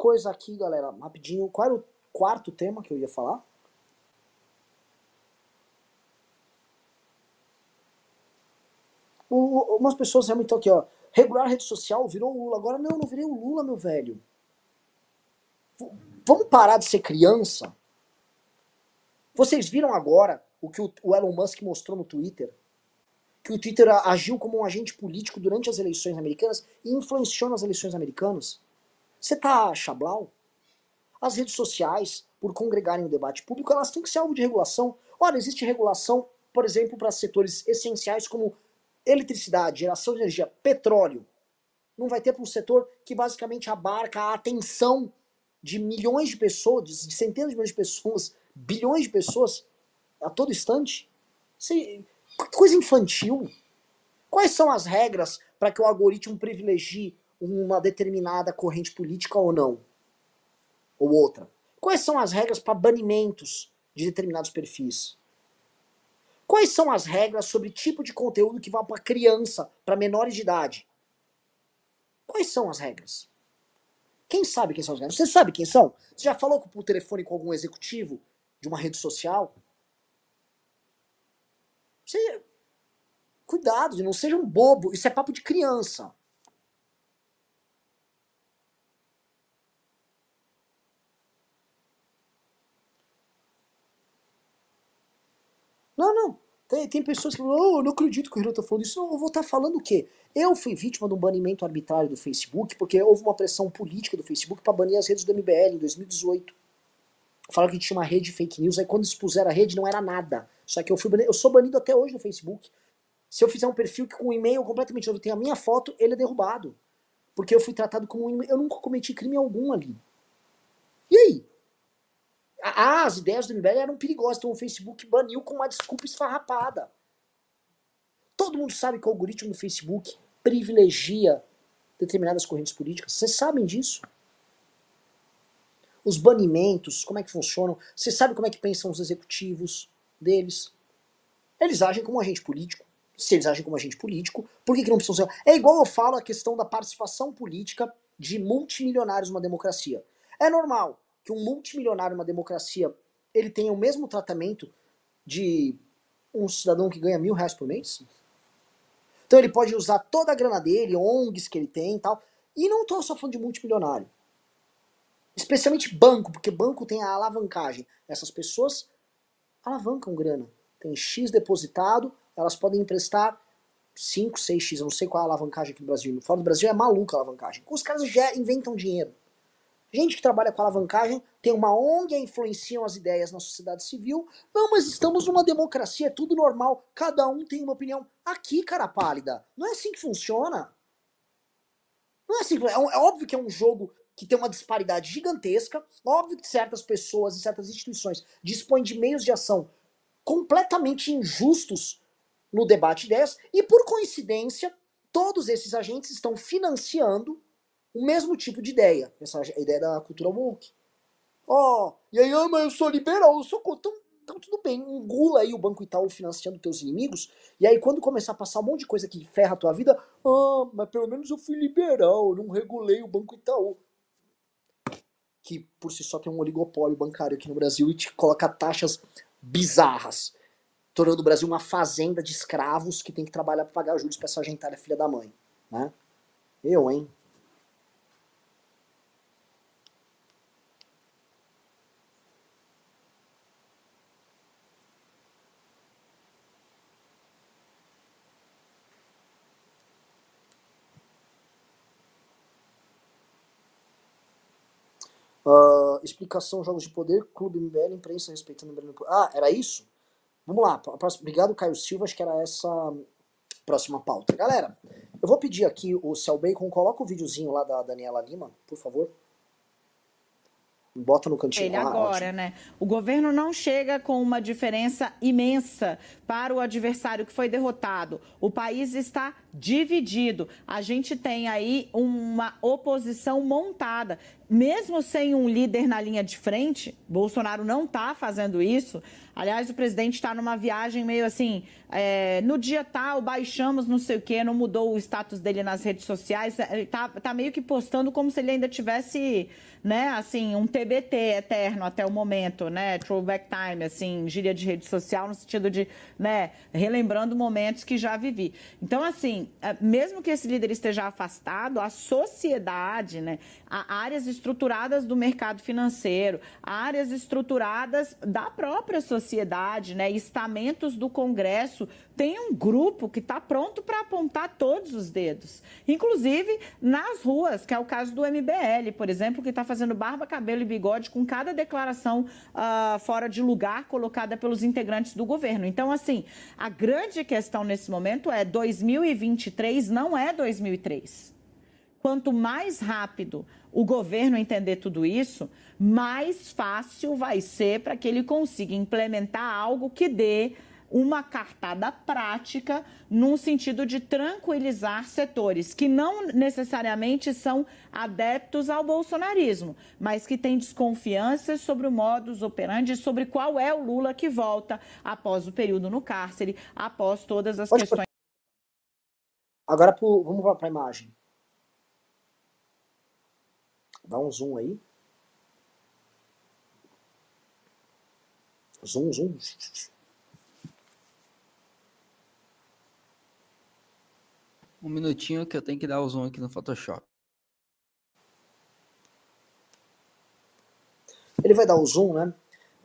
Coisa aqui, galera, rapidinho. Qual era o quarto tema que eu ia falar? O, umas pessoas realmente estão aqui, ó. Regular rede social virou Lula. Agora não, não virei o Lula, meu velho. V vamos parar de ser criança? Vocês viram agora o que o, o Elon Musk mostrou no Twitter? Que o Twitter agiu como um agente político durante as eleições americanas e influenciou nas eleições americanas? Você tá chablau? As redes sociais, por congregarem o debate público, elas têm que ser alvo de regulação. Ora, existe regulação, por exemplo, para setores essenciais como eletricidade, geração de energia, petróleo, não vai ter para um setor que basicamente abarca a atenção de milhões de pessoas, de centenas de milhões de pessoas, bilhões de pessoas a todo instante? Isso coisa infantil. Quais são as regras para que o algoritmo privilegie uma determinada corrente política ou não? Ou outra? Quais são as regras para banimentos de determinados perfis? Quais são as regras sobre tipo de conteúdo que vai para criança, para menores de idade? Quais são as regras? Quem sabe quem são as regras? Você sabe quem são? Você já falou por telefone com algum executivo de uma rede social? Você... Cuidado, não seja um bobo. Isso é papo de criança. Não, não. Tem, tem pessoas que falam, oh, eu não acredito que o Renan tá falando isso. Não, eu vou estar tá falando o quê? Eu fui vítima de um banimento arbitrário do Facebook, porque houve uma pressão política do Facebook para banir as redes do MBL em 2018. Falaram que tinha uma rede fake news, aí quando expuseram a rede não era nada. Só que eu fui eu sou banido até hoje no Facebook. Se eu fizer um perfil com um e-mail completamente novo, tem a minha foto, ele é derrubado. porque eu fui tratado como um Eu nunca cometi crime algum ali. E aí? Ah, as ideias do MBL eram perigosas, então o Facebook baniu com uma desculpa esfarrapada. Todo mundo sabe que o algoritmo do Facebook privilegia determinadas correntes políticas. Vocês sabem disso? Os banimentos, como é que funcionam? Vocês sabem como é que pensam os executivos deles? Eles agem como agente político. Se eles agem como agente político, por que, que não precisam ser? É igual eu falo a questão da participação política de multimilionários numa democracia. É normal que um multimilionário numa democracia ele tenha o mesmo tratamento de um cidadão que ganha mil reais por mês? Então ele pode usar toda a grana dele, ONGs que ele tem e tal. E não estou só falando de multimilionário. Especialmente banco, porque banco tem a alavancagem. Essas pessoas alavancam grana. Tem X depositado, elas podem emprestar 5, 6X, eu não sei qual é a alavancagem aqui no Brasil. Fora do Brasil é maluca a alavancagem. Os caras já inventam dinheiro. Gente que trabalha com alavancagem tem uma ONG, influenciam as ideias na sociedade civil. Não, mas estamos numa democracia, é tudo normal, cada um tem uma opinião. Aqui, cara pálida, não é assim que funciona. Não é assim, é, é óbvio que é um jogo que tem uma disparidade gigantesca, óbvio que certas pessoas e certas instituições dispõem de meios de ação completamente injustos no debate de ideias, e por coincidência, todos esses agentes estão financiando o mesmo tipo de ideia, essa ideia da cultura woke. Ó, oh, e aí, ah, mas eu sou liberal, eu sou então, então tudo bem, engula aí o Banco Itaú financiando teus inimigos, e aí quando começar a passar um monte de coisa que ferra a tua vida, ah, mas pelo menos eu fui liberal, eu não regulei o Banco Itaú. Que por si só tem um oligopólio bancário aqui no Brasil e te coloca taxas bizarras, tornando o Brasil uma fazenda de escravos que tem que trabalhar para pagar juros para essa gentalha filha da mãe, né? Eu, hein? Uh, explicação, jogos de poder, clube MBL, imprensa respeitando o MBL. Ah, era isso? Vamos lá. Obrigado, Caio Silva. Acho que era essa próxima pauta. Galera, eu vou pedir aqui o Cell Bacon, coloca o videozinho lá da Daniela Lima, por favor. Bota no cantinho. Ele agora, né? O governo não chega com uma diferença imensa para o adversário que foi derrotado. O país está dividido. A gente tem aí uma oposição montada. Mesmo sem um líder na linha de frente, Bolsonaro não está fazendo isso. Aliás, o presidente está numa viagem meio assim, é, no dia tal, baixamos não sei o quê, não mudou o status dele nas redes sociais. Ele tá, tá meio que postando como se ele ainda tivesse né, assim, um TBT eterno até o momento, né, throwback time, assim, gíria de rede social no sentido de, né, relembrando momentos que já vivi. Então, assim, é, mesmo que esse líder esteja afastado, a sociedade, né, áreas estruturadas do mercado financeiro, áreas estruturadas da própria sociedade, né, estamentos do Congresso tem um grupo que está pronto para apontar todos os dedos, inclusive nas ruas, que é o caso do MBL, por exemplo, que está fazendo barba, cabelo e bigode com cada declaração uh, fora de lugar colocada pelos integrantes do governo. Então, assim, a grande questão nesse momento é 2023 não é 2003. Quanto mais rápido o governo entender tudo isso, mais fácil vai ser para que ele consiga implementar algo que dê uma cartada prática num sentido de tranquilizar setores que não necessariamente são adeptos ao bolsonarismo, mas que têm desconfianças sobre o modus operandi, sobre qual é o Lula que volta após o período no cárcere, após todas as questões. Agora pro, vamos para a imagem. Dá um zoom aí. Zoom, zoom. Um minutinho que eu tenho que dar o zoom aqui no Photoshop. Ele vai dar o zoom, né?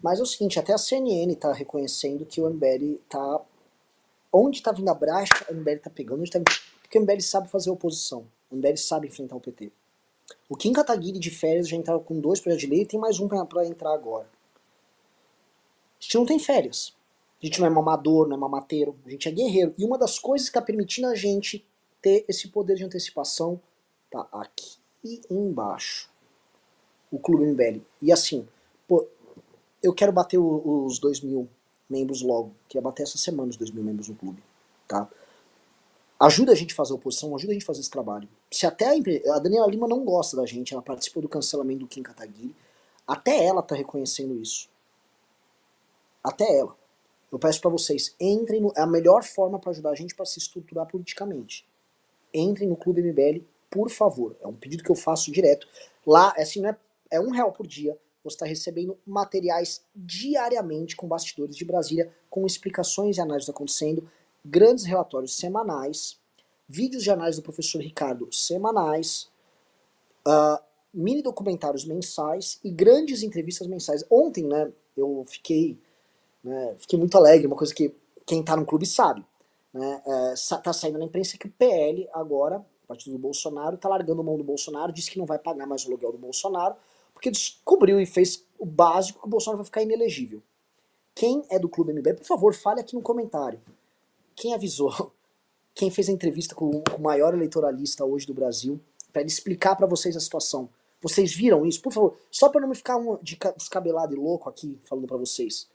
Mas é o seguinte, até a CNN está reconhecendo que o MBL está... Onde está vindo a bracha, o MBL está pegando. Onde tá vindo... Porque o MBL sabe fazer oposição. O MBL sabe enfrentar o PT. O Kim Kataguiri de férias já entrava com dois projetos de lei e tem mais um para entrar agora. A gente não tem férias. A gente não é mamador, não é mamateiro. A gente é guerreiro. E uma das coisas que está permitindo a gente ter esse poder de antecipação, Tá aqui embaixo. O Clube MBL. E assim, pô, eu quero bater o, os 2 mil membros logo. Queria bater essa semana os 2 mil membros no clube. Tá? Ajuda a gente a fazer oposição, ajuda a gente a fazer esse trabalho. Se até a, a Daniela Lima não gosta da gente, ela participou do cancelamento do Kim Kataguiri, até ela tá reconhecendo isso. Até ela. Eu peço para vocês, entrem no, é a melhor forma para ajudar a gente para se estruturar politicamente. Entrem no Clube MBL, por favor. É um pedido que eu faço direto. Lá, é assim, não é, é um real por dia. Você está recebendo materiais diariamente com bastidores de Brasília, com explicações e análises acontecendo, grandes relatórios semanais, vídeos de análise do professor Ricardo semanais, uh, mini documentários mensais e grandes entrevistas mensais. Ontem, né, eu fiquei né? Fiquei muito alegre, uma coisa que quem está no clube sabe. Né? É, tá saindo na imprensa que o PL agora, a partir do Bolsonaro, está largando mão do Bolsonaro, disse que não vai pagar mais o aluguel do Bolsonaro, porque descobriu e fez o básico que o Bolsonaro vai ficar inelegível. Quem é do Clube MBL, por favor, fale aqui no comentário. Quem avisou? Quem fez a entrevista com o maior eleitoralista hoje do Brasil, para ele explicar para vocês a situação. Vocês viram isso? Por favor, só para não me ficar um descabelado e louco aqui falando para vocês.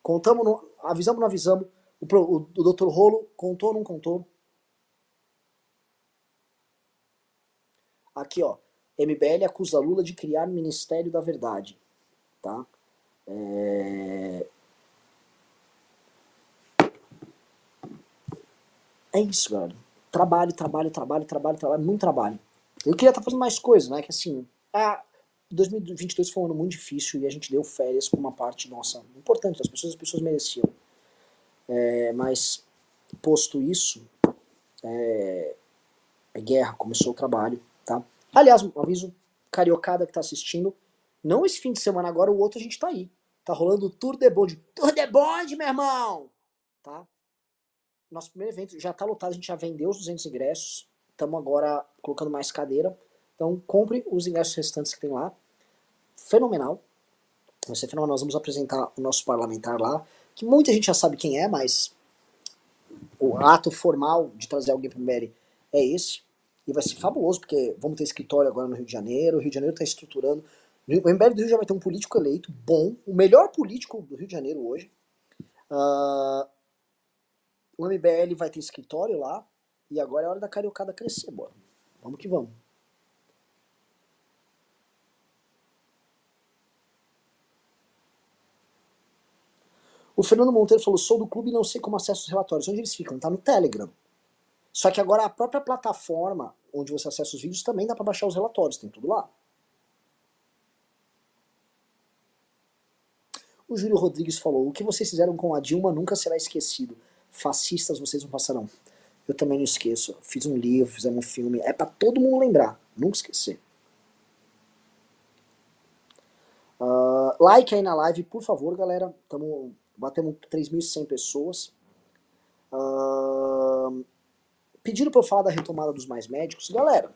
Contamos, no, avisamos, não avisamos. O, o, o doutor Rolo contou, não contou. Aqui, ó. MBL acusa Lula de criar Ministério da Verdade. Tá? É... é isso, galera. Trabalho, trabalho, trabalho, trabalho, trabalho, muito trabalho. Eu queria estar tá fazendo mais coisas, né? Que assim, ah, 2022 foi um ano muito difícil e a gente deu férias para uma parte nossa importante, as pessoas, as pessoas mereciam. É, mas, posto isso, é, é, guerra, começou o trabalho, tá? Aliás, um aviso cariocada que tá assistindo, não esse fim de semana agora, o outro a gente tá aí. Tá rolando o Tour de Bond. Tour de Bond, meu irmão! Tá? Nosso primeiro evento já tá lotado, a gente já vendeu os 200 ingressos. Estamos agora colocando mais cadeira. Então, compre os ingressos restantes que tem lá. Fenomenal. Vai ser fenomenal. Nós vamos apresentar o nosso parlamentar lá, que muita gente já sabe quem é, mas o ato formal de trazer alguém para o MBL é esse. E vai ser fabuloso, porque vamos ter escritório agora no Rio de Janeiro. O Rio de Janeiro está estruturando. O MBL do Rio já vai ter um político eleito bom, o melhor político do Rio de Janeiro hoje. Uh, o MBL vai ter escritório lá. E agora é hora da cariocada crescer, bora. Vamos que vamos. O Fernando Monteiro falou: sou do clube e não sei como acesso os relatórios. Onde eles ficam? Tá no Telegram. Só que agora a própria plataforma onde você acessa os vídeos também dá para baixar os relatórios, tem tudo lá. O Júlio Rodrigues falou: o que vocês fizeram com a Dilma nunca será esquecido. Fascistas vocês não passarão. Eu também não esqueço. Fiz um livro, fizemos um filme. É para todo mundo lembrar, nunca esquecer. Uh, like aí na live, por favor, galera. Estamos batemos 3.100 pessoas. Uh, pediram para eu falar da retomada dos mais médicos. Galera,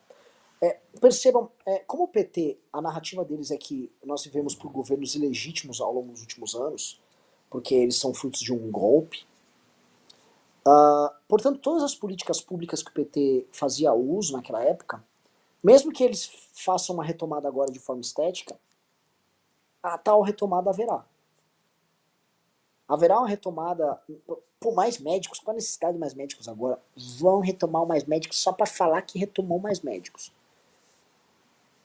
é, percebam, é, como o PT, a narrativa deles é que nós vivemos por governos ilegítimos ao longo dos últimos anos, porque eles são frutos de um golpe. Uh, portanto, todas as políticas públicas que o PT fazia uso naquela época, mesmo que eles façam uma retomada agora de forma estética, a tal retomada haverá. Haverá uma retomada por mais médicos, com a necessidade de mais médicos agora, vão retomar mais médicos só para falar que retomou mais médicos.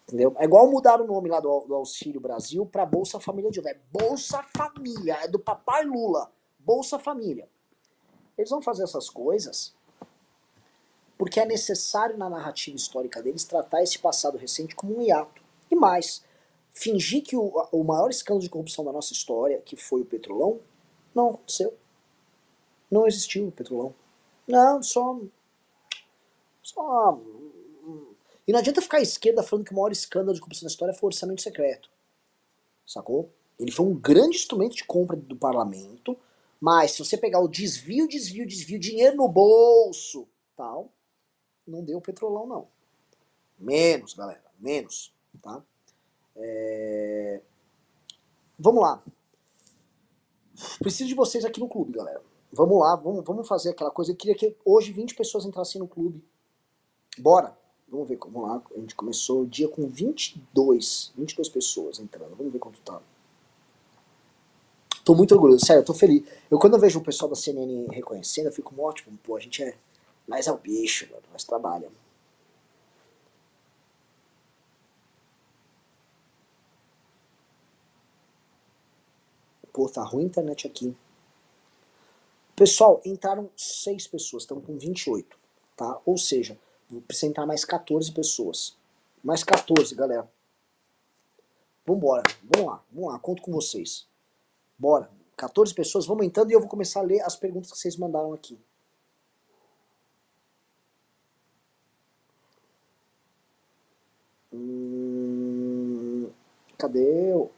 Entendeu? É igual mudar o nome lá do, do Auxílio Brasil para Bolsa Família de É Bolsa Família, é do papai Lula. Bolsa Família. Eles vão fazer essas coisas porque é necessário na narrativa histórica deles tratar esse passado recente como um hiato. E mais, fingir que o, o maior escândalo de corrupção da nossa história, que foi o Petrolão, não aconteceu. Não existiu o petrolão. Não, só. Só. E não adianta ficar à esquerda falando que o maior escândalo de corrupção da história foi o orçamento secreto. Sacou? Ele foi um grande instrumento de compra do parlamento, mas se você pegar o desvio, desvio, desvio, dinheiro no bolso, tal, não deu petrolão, não. Menos, galera, menos, tá? É... Vamos lá. Preciso de vocês aqui no clube, galera. Vamos lá, vamos, vamos fazer aquela coisa. Eu queria que hoje 20 pessoas entrassem no clube. Bora. Vamos ver como lá. A gente começou o dia com 22, 22 pessoas entrando. Vamos ver quanto tá. Tô muito orgulhoso, sério, tô feliz. Eu quando eu vejo o pessoal da CNN reconhecendo, eu fico ótimo, pô, a gente é. Nós é o bicho, mano, nós trabalhamos. Pô, tá ruim a internet aqui. Pessoal, entraram 6 pessoas, estão com 28, tá? Ou seja, precisa entrar mais 14 pessoas. Mais 14, galera. Vambora, vamos lá, vamos lá, conto com vocês. Bora. 14 pessoas, vamos entrando e eu vou começar a ler as perguntas que vocês mandaram aqui. Hum, cadê eu?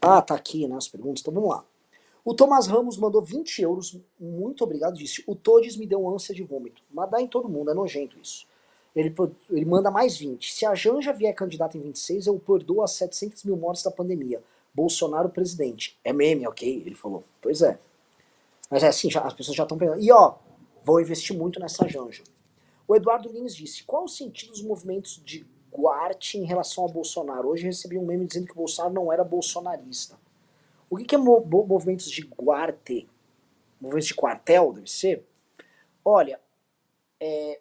Ah, tá aqui, né, as perguntas. Então vamos lá. O Tomás Ramos mandou 20 euros. Muito obrigado, disse. O Todes me deu ânsia de vômito. Mas dá em todo mundo, é nojento isso. Ele, ele manda mais 20. Se a Janja vier candidata em 26, eu perdoo as 700 mil mortes da pandemia. Bolsonaro presidente. É meme, ok? Ele falou. Pois é. Mas é assim, já, as pessoas já estão pensando. E ó, vou investir muito nessa Janja. O Eduardo Lins disse: qual o sentido dos movimentos de Guarte em relação ao Bolsonaro? Hoje recebi um meme dizendo que o Bolsonaro não era bolsonarista. O que, que é movimentos de Guarte? Movimentos de quartel, deve ser? Olha, é,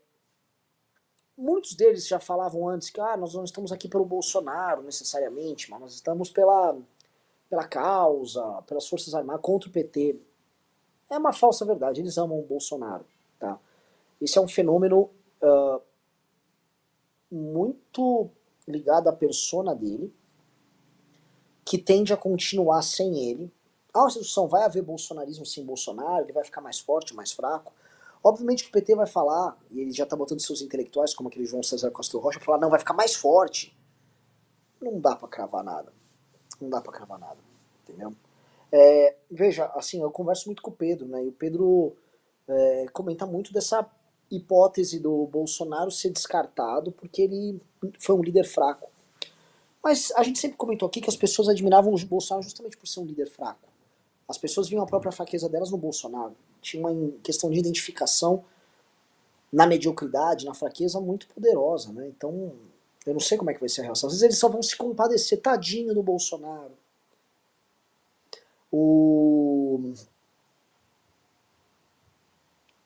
muitos deles já falavam antes que ah, nós não estamos aqui pelo Bolsonaro necessariamente, mas nós estamos pela, pela causa, pelas Forças Armadas, contra o PT. É uma falsa verdade, eles amam o Bolsonaro. Tá? Esse é um fenômeno uh, muito ligado à persona dele, que tende a continuar sem ele. A instituição vai haver bolsonarismo sem Bolsonaro, ele vai ficar mais forte, mais fraco. Obviamente que o PT vai falar, e ele já está botando seus intelectuais, como aquele João César Costa Rocha, falar, não, vai ficar mais forte. Não dá para cravar nada. Não dá para cravar nada. Entendeu? É, veja, assim, eu converso muito com o Pedro, né? E o Pedro é, comenta muito dessa hipótese do Bolsonaro ser descartado porque ele foi um líder fraco. Mas a gente sempre comentou aqui que as pessoas admiravam o Bolsonaro justamente por ser um líder fraco. As pessoas viam a própria fraqueza delas no Bolsonaro tinha uma questão de identificação na mediocridade, na fraqueza muito poderosa, né? Então, eu não sei como é que vai ser a relação. Às vezes eles só vão se compadecer, tadinho do Bolsonaro. O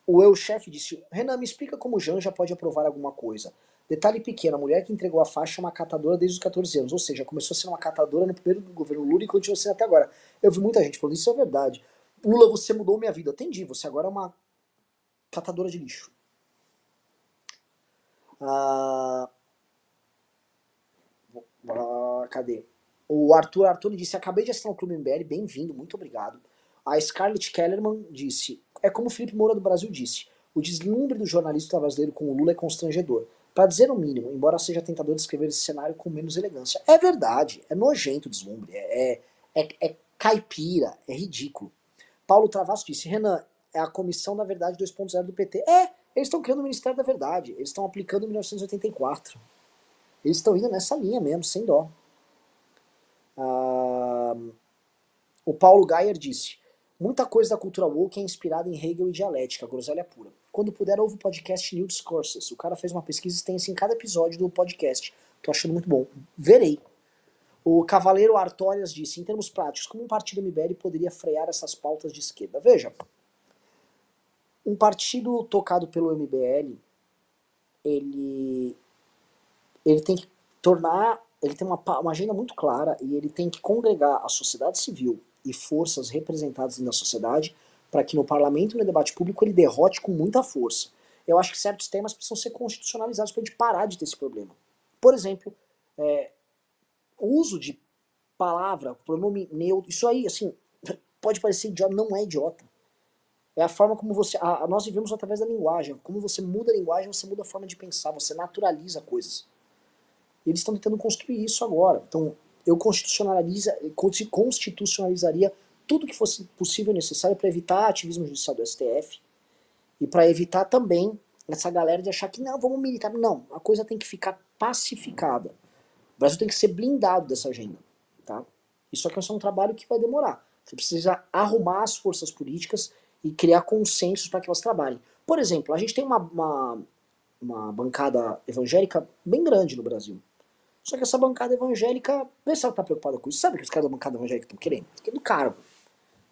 o eu-chefe disse, Renan, me explica como Jean já pode aprovar alguma coisa. Detalhe pequeno, a mulher que entregou a faixa é uma catadora desde os 14 anos, ou seja, começou a ser uma catadora no primeiro governo Lula e continua sendo até agora. Eu vi muita gente falando, isso é verdade. Lula, você mudou minha vida. Entendi, você agora é uma catadora de lixo. Ah, cadê? O Arthur Arthur disse: Acabei de assinar o Clube MBL, bem-vindo, muito obrigado. A Scarlett Kellerman disse: É como Felipe Moura do Brasil disse: o deslumbre do jornalista brasileiro com o Lula é constrangedor. Para dizer o mínimo, embora seja tentador descrever esse cenário com menos elegância. É verdade, é nojento o deslumbre, é, é, é, é caipira, é ridículo. Paulo Travasso disse: Renan, é a Comissão da Verdade 2.0 do PT. É, eles estão criando o Ministério da Verdade. Eles estão aplicando 1984. Eles estão indo nessa linha mesmo, sem dó. Ah, o Paulo Geyer disse: Muita coisa da cultura woke é inspirada em Hegel e dialética, groselha pura. Quando puder, ouve o podcast New Discourses. O cara fez uma pesquisa extensa em cada episódio do podcast. Tô achando muito bom. Verei. O Cavaleiro Artorias disse, em termos práticos, como um partido MBL poderia frear essas pautas de esquerda? Veja, um partido tocado pelo MBL, ele, ele tem que tornar, ele tem uma, uma agenda muito clara e ele tem que congregar a sociedade civil e forças representadas na sociedade para que no parlamento e no debate público ele derrote com muita força. Eu acho que certos temas precisam ser constitucionalizados para a gente parar de ter esse problema. Por exemplo, é, o uso de palavra, pronome neutro, isso aí, assim, pode parecer idiota, não é idiota. É a forma como você. A, a, nós vivemos através da linguagem. Como você muda a linguagem, você muda a forma de pensar, você naturaliza coisas. Eles estão tentando construir isso agora. Então, eu constitucionaliza, constitucionalizaria tudo que fosse possível e necessário para evitar ativismo judicial do STF e para evitar também essa galera de achar que não, vamos militar. Não, a coisa tem que ficar pacificada. O Brasil tem que ser blindado dessa agenda. Tá? Isso aqui é um trabalho que vai demorar. Você precisa arrumar as forças políticas e criar consensos para que elas trabalhem. Por exemplo, a gente tem uma, uma, uma bancada evangélica bem grande no Brasil. Só que essa bancada evangélica, vê se ela tá preocupada com isso. Sabe que os caras da bancada evangélica estão querendo? Estão querendo cargo.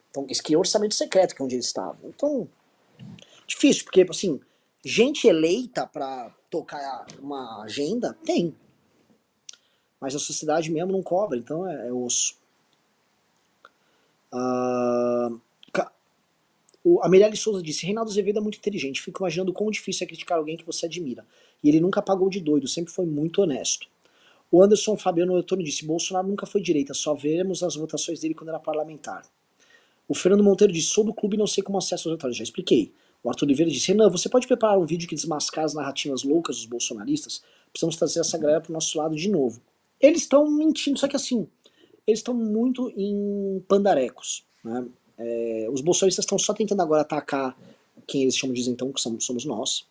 Então, eles orçamento secreto, que é onde eles estavam. Então, difícil, porque, assim, gente eleita para tocar uma agenda, tem. Mas a sociedade mesmo não cobra, então é, é osso. Uh, o, a Mirelle Souza disse: Reinaldo Azevedo é muito inteligente, fico imaginando quão difícil é criticar alguém que você admira. E ele nunca pagou de doido, sempre foi muito honesto. O Anderson Fabiano Antônio disse: Bolsonaro nunca foi direita, só veremos as votações dele quando era parlamentar. O Fernando Monteiro disse: Sou do clube e não sei como acesso aos votados. Já expliquei. O Arthur Oliveira disse: Renan, você pode preparar um vídeo que desmascara as narrativas loucas dos bolsonaristas? Precisamos trazer essa galera pro nosso lado de novo. Eles estão mentindo, só que assim, eles estão muito em pandarecos. Né? É, os bolsonaristas estão só tentando agora atacar quem eles chamam de então, que somos nós.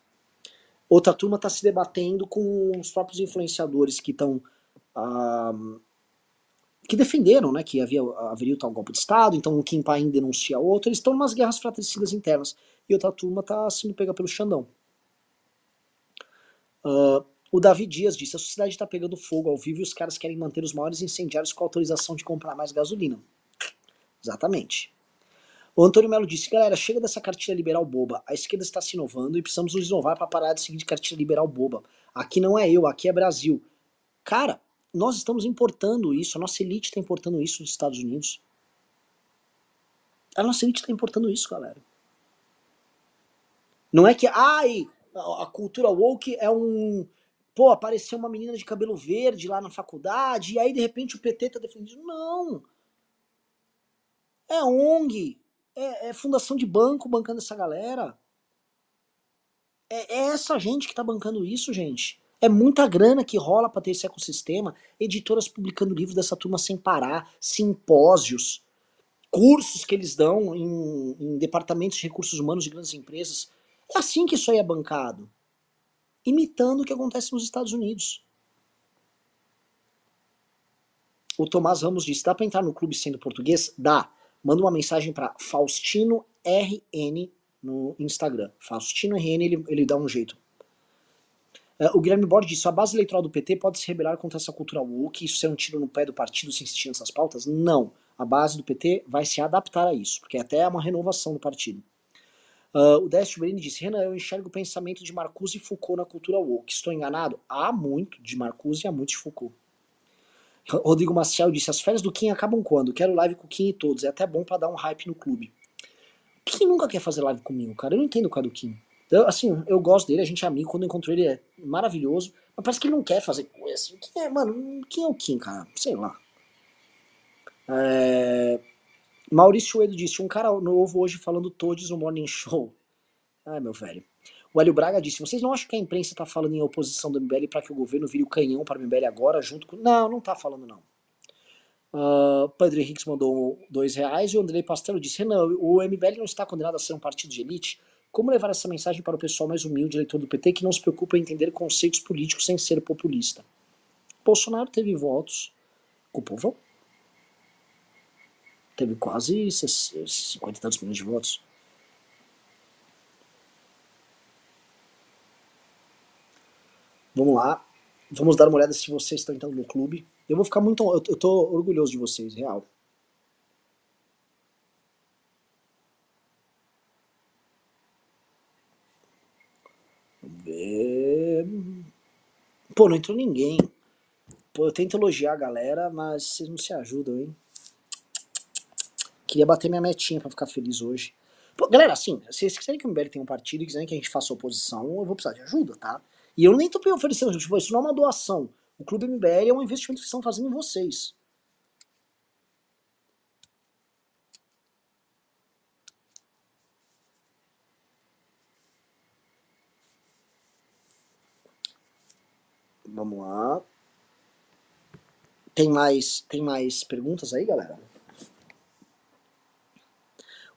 Outra turma está se debatendo com os próprios influenciadores que estão. Que defenderam né, que havia, haveria tal golpe de Estado, então um Kim Paim denuncia outro, eles estão em umas guerras fratricidas internas, e outra turma está sendo pega pelo Xandão. Uh, o Davi Dias disse: a sociedade está pegando fogo ao vivo e os caras querem manter os maiores incendiários com autorização de comprar mais gasolina. Exatamente. O Antônio Melo disse: galera, chega dessa cartilha liberal boba. A esquerda está se inovando e precisamos nos inovar para parar de seguir de cartilha liberal boba. Aqui não é eu, aqui é Brasil. Cara, nós estamos importando isso, a nossa elite está importando isso dos Estados Unidos. A nossa elite está importando isso, galera. Não é que, ai, a cultura woke é um. Pô, apareceu uma menina de cabelo verde lá na faculdade e aí de repente o PT tá defendendo. Não! É ONG, é, é fundação de banco bancando essa galera. É, é essa gente que tá bancando isso, gente. É muita grana que rola para ter esse ecossistema, editoras publicando livros dessa turma sem parar, simpósios, cursos que eles dão em, em departamentos de recursos humanos de grandes empresas. É assim que isso aí é bancado. Imitando o que acontece nos Estados Unidos. O Tomás Ramos disse: dá para entrar no clube sendo português? Dá. Manda uma mensagem para Faustino RN no Instagram. Faustino RN, ele, ele dá um jeito. Uh, o Guilherme Borges disse: a base eleitoral do PT pode se rebelar contra essa cultura woke, isso ser um tiro no pé do partido se insistir nessas pautas? Não. A base do PT vai se adaptar a isso, porque até é uma renovação do partido. Uh, o Décio Berini disse: Renan, eu enxergo o pensamento de Marcuse e Foucault na cultura woke. Estou enganado? Há muito de Marcuse e há muito de Foucault. Rodrigo Maciel disse: As férias do Kim acabam quando? Quero live com o Kim e todos. É até bom para dar um hype no clube. Quem nunca quer fazer live comigo, cara? Eu não entendo o cara do Kim. Eu, assim, eu gosto dele, a gente é amigo. Quando eu encontro ele é maravilhoso. Mas parece que ele não quer fazer coisa assim. Quem é, mano? Quem é o Kim, cara? Sei lá. É... Maurício Edo disse: Um cara novo hoje falando todos no Morning Show. Ai, meu velho. O Hélio Braga disse: Vocês não acham que a imprensa está falando em oposição do MBL para que o governo vire o canhão para o MBL agora, junto com. Não, não está falando, não. Uh, Pedro Henriques mandou dois reais e o Andrei Pastelo disse: Renan, o MBL não está condenado a ser um partido de elite? Como levar essa mensagem para o pessoal mais humilde, eleitor do PT, que não se preocupa em entender conceitos políticos sem ser populista? Bolsonaro teve votos com o povo. Teve quase 50 e tantos milhões de votos. Vamos lá. Vamos dar uma olhada se vocês estão entrando no clube. Eu vou ficar muito. Eu, tô orgulhoso de vocês, real. Ver. Pô, não entrou ninguém. Pô, eu tento elogiar a galera, mas vocês não se ajudam, hein? Queria bater minha metinha para ficar feliz hoje. Pô, galera, assim, se vocês quiserem que o MBL tenha um partido e quiserem que a gente faça oposição, eu vou precisar de ajuda, tá? E eu nem tô oferecendo, tipo, isso não é uma doação. O Clube MBL é um investimento que estão fazendo em vocês. Vamos lá. Tem mais, tem mais perguntas aí, galera?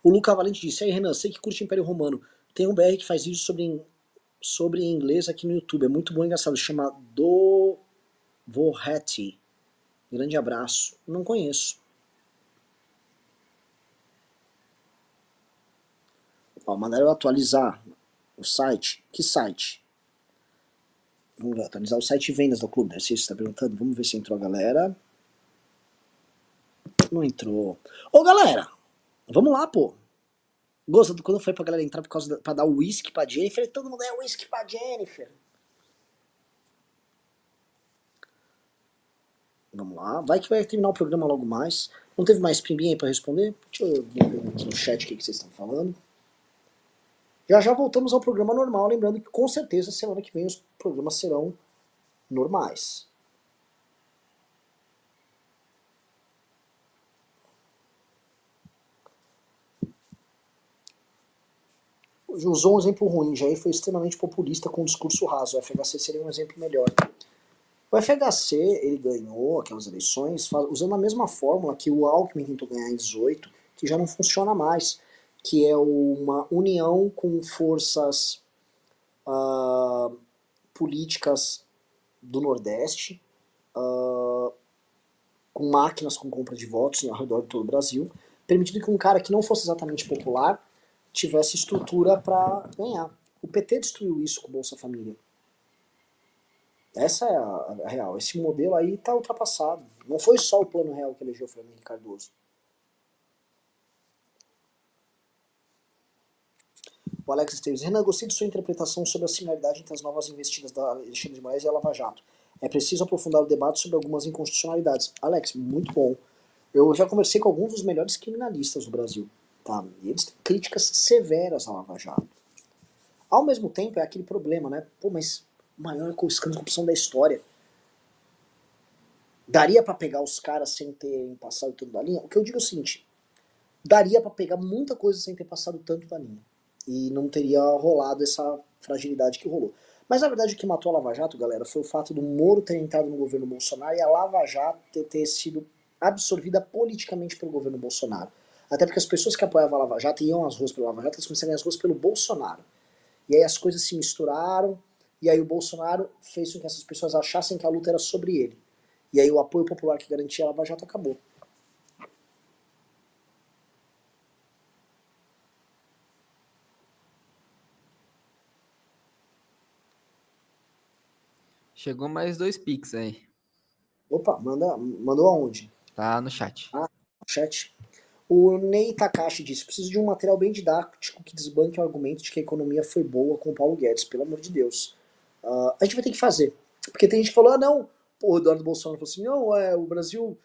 O Luca Valente disse: Aí, Renan, sei que curte Império Romano. Tem um BR que faz vídeo sobre sobre inglês aqui no YouTube. É muito bom e engraçado. Chama Do Vorretti. Grande abraço. Não conheço. Ó, mandaram eu atualizar O site? Que site? Vamos lá, atualizar o site vendas do clube, né? Se você está perguntando, vamos ver se entrou a galera. Não entrou. Ô galera, vamos lá, pô. Gosta quando foi pra galera entrar por causa da, pra dar uísque pra Jennifer? Todo mundo é uísque pra Jennifer. Vamos lá. Vai que vai terminar o programa logo mais. Não teve mais pimbinha aí pra responder? Deixa eu ver no chat o que vocês estão falando. Já já voltamos ao programa normal, lembrando que com certeza semana que vem os programas serão normais. Usou um exemplo ruim, Jair foi extremamente populista com um discurso raso. O FHC seria um exemplo melhor. O FHC, ele ganhou aquelas eleições usando a mesma fórmula que o Alckmin tentou ganhar em 18, que já não funciona mais, que é uma união com forças uh, políticas do Nordeste, uh, com máquinas com compra de votos ao redor de todo o Brasil, permitindo que um cara que não fosse exatamente popular tivesse estrutura para ganhar. O PT destruiu isso com o Bolsa Família. Essa é a, a real. Esse modelo aí está ultrapassado. Não foi só o plano real que elegeu o Fernando Henrique Cardoso. O Alex Esteves. Gostei de sua interpretação sobre a similaridade entre as novas investidas da Alexandre de Moraes e a Lava Jato. É preciso aprofundar o debate sobre algumas inconstitucionalidades. Alex, muito bom. Eu já conversei com alguns dos melhores criminalistas do Brasil. Tá? E eles têm críticas severas à Lava Jato. Ao mesmo tempo, é aquele problema, né? Pô, mas o maior escândalo de corrupção da história. Daria para pegar os caras sem terem passado tanto da linha? O que eu digo é o seguinte: daria para pegar muita coisa sem ter passado tanto da linha. E não teria rolado essa fragilidade que rolou. Mas na verdade o que matou a Lava Jato, galera, foi o fato do Moro ter entrado no governo Bolsonaro e a Lava Jato ter, ter sido absorvida politicamente pelo governo Bolsonaro. Até porque as pessoas que apoiavam a Lava Jato iam às ruas pela Lava Jato, elas começaram a ir às ruas pelo Bolsonaro. E aí as coisas se misturaram, e aí o Bolsonaro fez com que essas pessoas achassem que a luta era sobre ele. E aí o apoio popular que garantia a Lava Jato acabou. Chegou mais dois pics aí. Opa, manda, mandou aonde? Tá no chat. Ah, no chat. O Ney Takashi disse: preciso de um material bem didático que desbanque o argumento de que a economia foi boa com o Paulo Guedes, pelo amor de Deus. Uh, a gente vai ter que fazer. Porque tem gente que falou: ah, não, o Eduardo Bolsonaro falou assim: não, é, o Brasil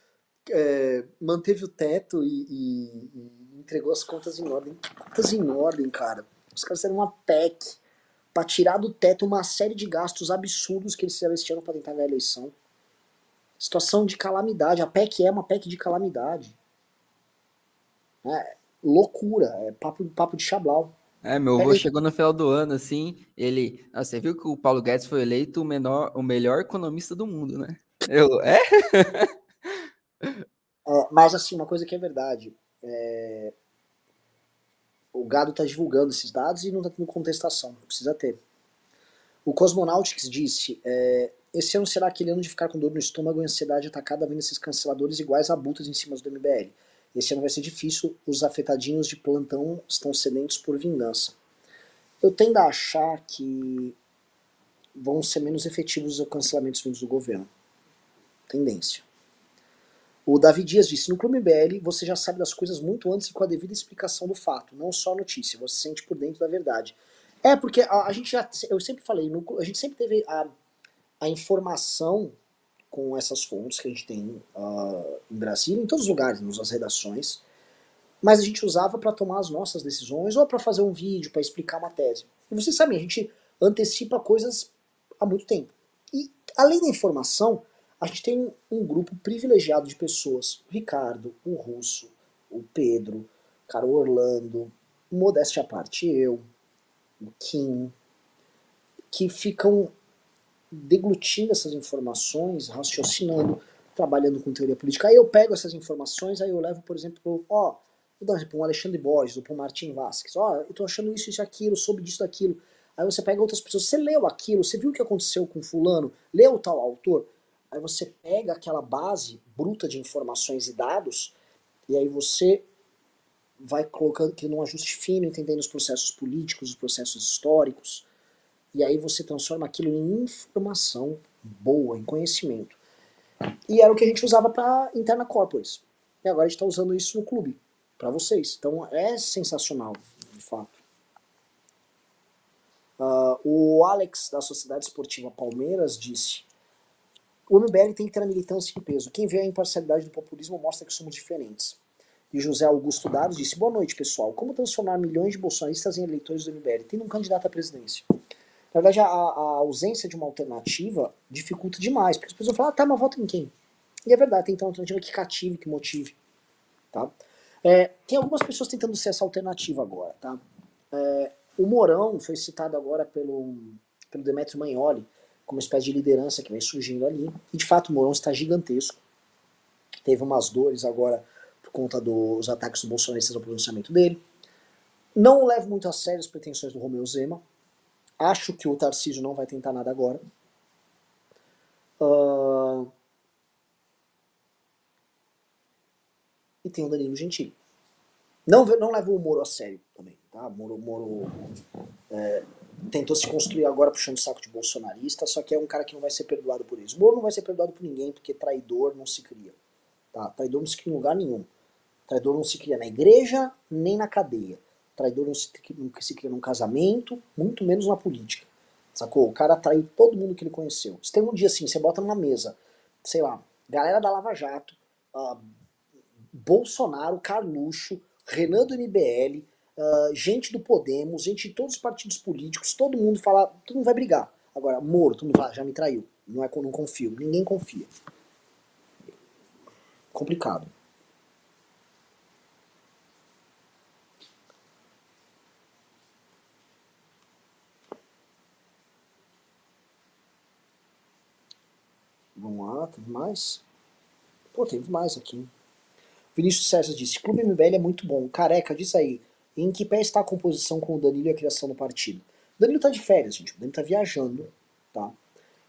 é, manteve o teto e, e, e, entregou as contas em ordem. Contas em ordem, cara. Os caras fizeram uma PEC para tirar do teto uma série de gastos absurdos que eles fizeram este ano para tentar ganhar a eleição. Situação de calamidade. A PEC é uma PEC de calamidade. É loucura, é papo, papo de chablau. É, meu avô chegou no final do ano, assim, ele. Ah, você viu que o Paulo Guedes foi eleito o, menor, o melhor economista do mundo, né? Eu, é? é mas, assim, uma coisa que é verdade. É... O gado está divulgando esses dados e não está tendo contestação. Precisa ter. O Cosmonautics disse: é... Esse ano será aquele ano de ficar com dor no estômago e ansiedade atacada vendo esses canceladores iguais a butas em cima do MBL. Esse ano vai ser difícil, os afetadinhos de plantão estão sedentos por vingança. Eu tendo a achar que vão ser menos efetivos os cancelamentos vindos do governo. Tendência. O Davi Dias disse: No Clube BL você já sabe das coisas muito antes e com a devida explicação do fato, não só a notícia, você se sente por dentro da verdade. É, porque a, a gente já. Eu sempre falei, no, a gente sempre teve a, a informação com essas fontes que a gente tem uh, em Brasília, em todos os lugares, nas redações, mas a gente usava para tomar as nossas decisões ou para fazer um vídeo, para explicar uma tese. E vocês sabem, a gente antecipa coisas há muito tempo. E além da informação, a gente tem um grupo privilegiado de pessoas, o Ricardo, o Russo, o Pedro, cara, o Orlando, modéstia à parte, eu, o Kim, que ficam deglutindo essas informações, raciocinando, trabalhando com teoria política. Aí eu pego essas informações, aí eu levo, por exemplo, ó, vou dar um exemplo, um Alexandre Borges, ou pro Martin Vasquez, ó, eu tô achando isso, isso aquilo, soube disso, daquilo. Aí você pega outras pessoas, você leu aquilo, você viu o que aconteceu com fulano, leu tal autor, aí você pega aquela base bruta de informações e dados, e aí você vai colocando, tendo um ajuste fino, entendendo os processos políticos, os processos históricos, e aí você transforma aquilo em informação boa, em conhecimento. E era o que a gente usava para interna corporates. E agora a gente está usando isso no clube, para vocês. Então é sensacional, de fato. Uh, o Alex, da Sociedade Esportiva Palmeiras, disse: O MBL tem que ter a militância em peso. Quem vê a imparcialidade do populismo mostra que somos diferentes. E José Augusto Dados disse: Boa noite, pessoal. Como transformar milhões de bolsonaristas em eleitores do MBL, tendo um candidato à presidência? Na verdade, a, a, ausência de uma alternativa dificulta demais, porque as pessoas falam, ah, tá, mas vota em quem? E é verdade, tem que ter uma alternativa que cative, que motive. Tá? É, tem algumas pessoas tentando ser essa alternativa agora. Tá? É, o Morão foi citado agora pelo, pelo Demetrio Magnoli como uma espécie de liderança que vem surgindo ali. E de fato o Morão está gigantesco. Teve umas dores agora por conta dos ataques dos bolsonaristas ao pronunciamento dele. Não levo muito a sério as pretensões do Romeu Zema. Acho que o Tarcísio não vai tentar nada agora. Uh... E tem o Danilo Gentili. Não, não levo o Moro a sério também. Tá? Moro, Moro é, tentou se construir agora puxando o saco de bolsonarista, só que é um cara que não vai ser perdoado por isso. Moro não vai ser perdoado por ninguém, porque traidor não se cria. Tá? Traidor não se cria em lugar nenhum. Traidor não se cria na igreja, nem na cadeia traidor não se, não se cria num casamento, muito menos na política. Sacou? O cara traiu todo mundo que ele conheceu. Se tem um dia assim, você bota numa mesa, sei lá, galera da Lava Jato, uh, Bolsonaro, Carluxo, Renan do MBL, ah, gente do Podemos, gente de todos os partidos políticos, todo mundo fala, todo mundo vai brigar. Agora, Moro, todo mundo já me traiu. Não é não confio. Ninguém confia. Complicado. Vamos lá, teve mais? Pô, teve mais aqui. Vinícius César disse: Clube MBL é muito bom. Careca, diz aí. Em que pé está a composição com o Danilo e a criação do partido? O Danilo tá de férias, gente. O Danilo tá viajando, tá?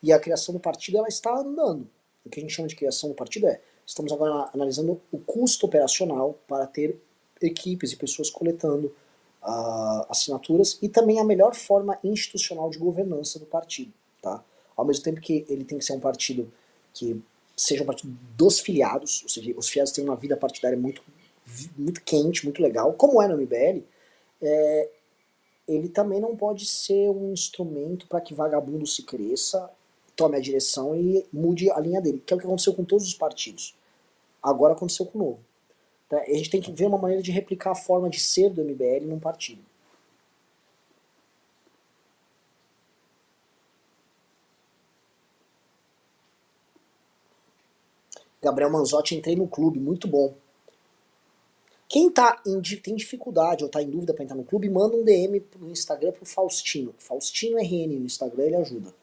E a criação do partido, ela está andando. O que a gente chama de criação do partido é: estamos agora analisando o custo operacional para ter equipes e pessoas coletando uh, assinaturas e também a melhor forma institucional de governança do partido, tá? Ao mesmo tempo que ele tem que ser um partido que seja um partido dos filiados, ou seja, os filiados têm uma vida partidária muito, muito quente, muito legal, como é no MBL, é, ele também não pode ser um instrumento para que vagabundo se cresça, tome a direção e mude a linha dele, que é o que aconteceu com todos os partidos. Agora aconteceu com o Novo. Tá? A gente tem que ver uma maneira de replicar a forma de ser do MBL num partido. Gabriel Manzotti, entrei no clube, muito bom. Quem tá em, tem dificuldade ou tá em dúvida para entrar no clube, manda um DM no Instagram pro Faustino. Faustino RN no Instagram, ele ajuda.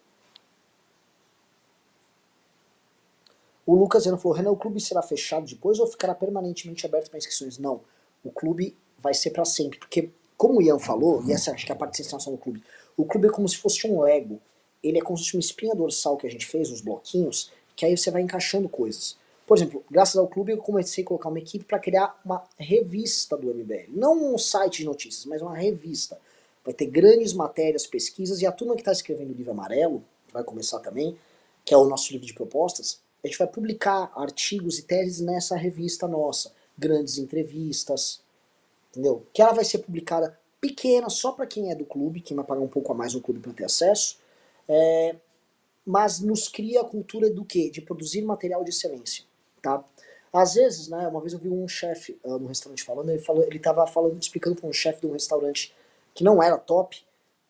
O Lucas Zeno falou, Renan, o clube será fechado depois ou ficará permanentemente aberto para inscrições? Não, o clube vai ser para sempre, porque como o Ian falou, e essa acho que é a parte sensação do clube, o clube é como se fosse um Lego. Ele é como se fosse uma espinha dorsal que a gente fez, os bloquinhos, que aí você vai encaixando coisas. Por exemplo, graças ao clube eu comecei a colocar uma equipe para criar uma revista do MBL. Não um site de notícias, mas uma revista. Vai ter grandes matérias, pesquisas, e a turma que está escrevendo o livro amarelo, que vai começar também, que é o nosso livro de propostas, a gente vai publicar artigos e teses nessa revista nossa. Grandes entrevistas, entendeu? Que ela vai ser publicada pequena, só para quem é do clube, quem vai pagar um pouco a mais no clube para ter acesso. É, mas nos cria a cultura do quê? De produzir material de excelência tá? Às vezes, né, uma vez eu vi um chefe uh, no restaurante falando, ele falou, ele tava falando, explicando para um chefe de um restaurante que não era top,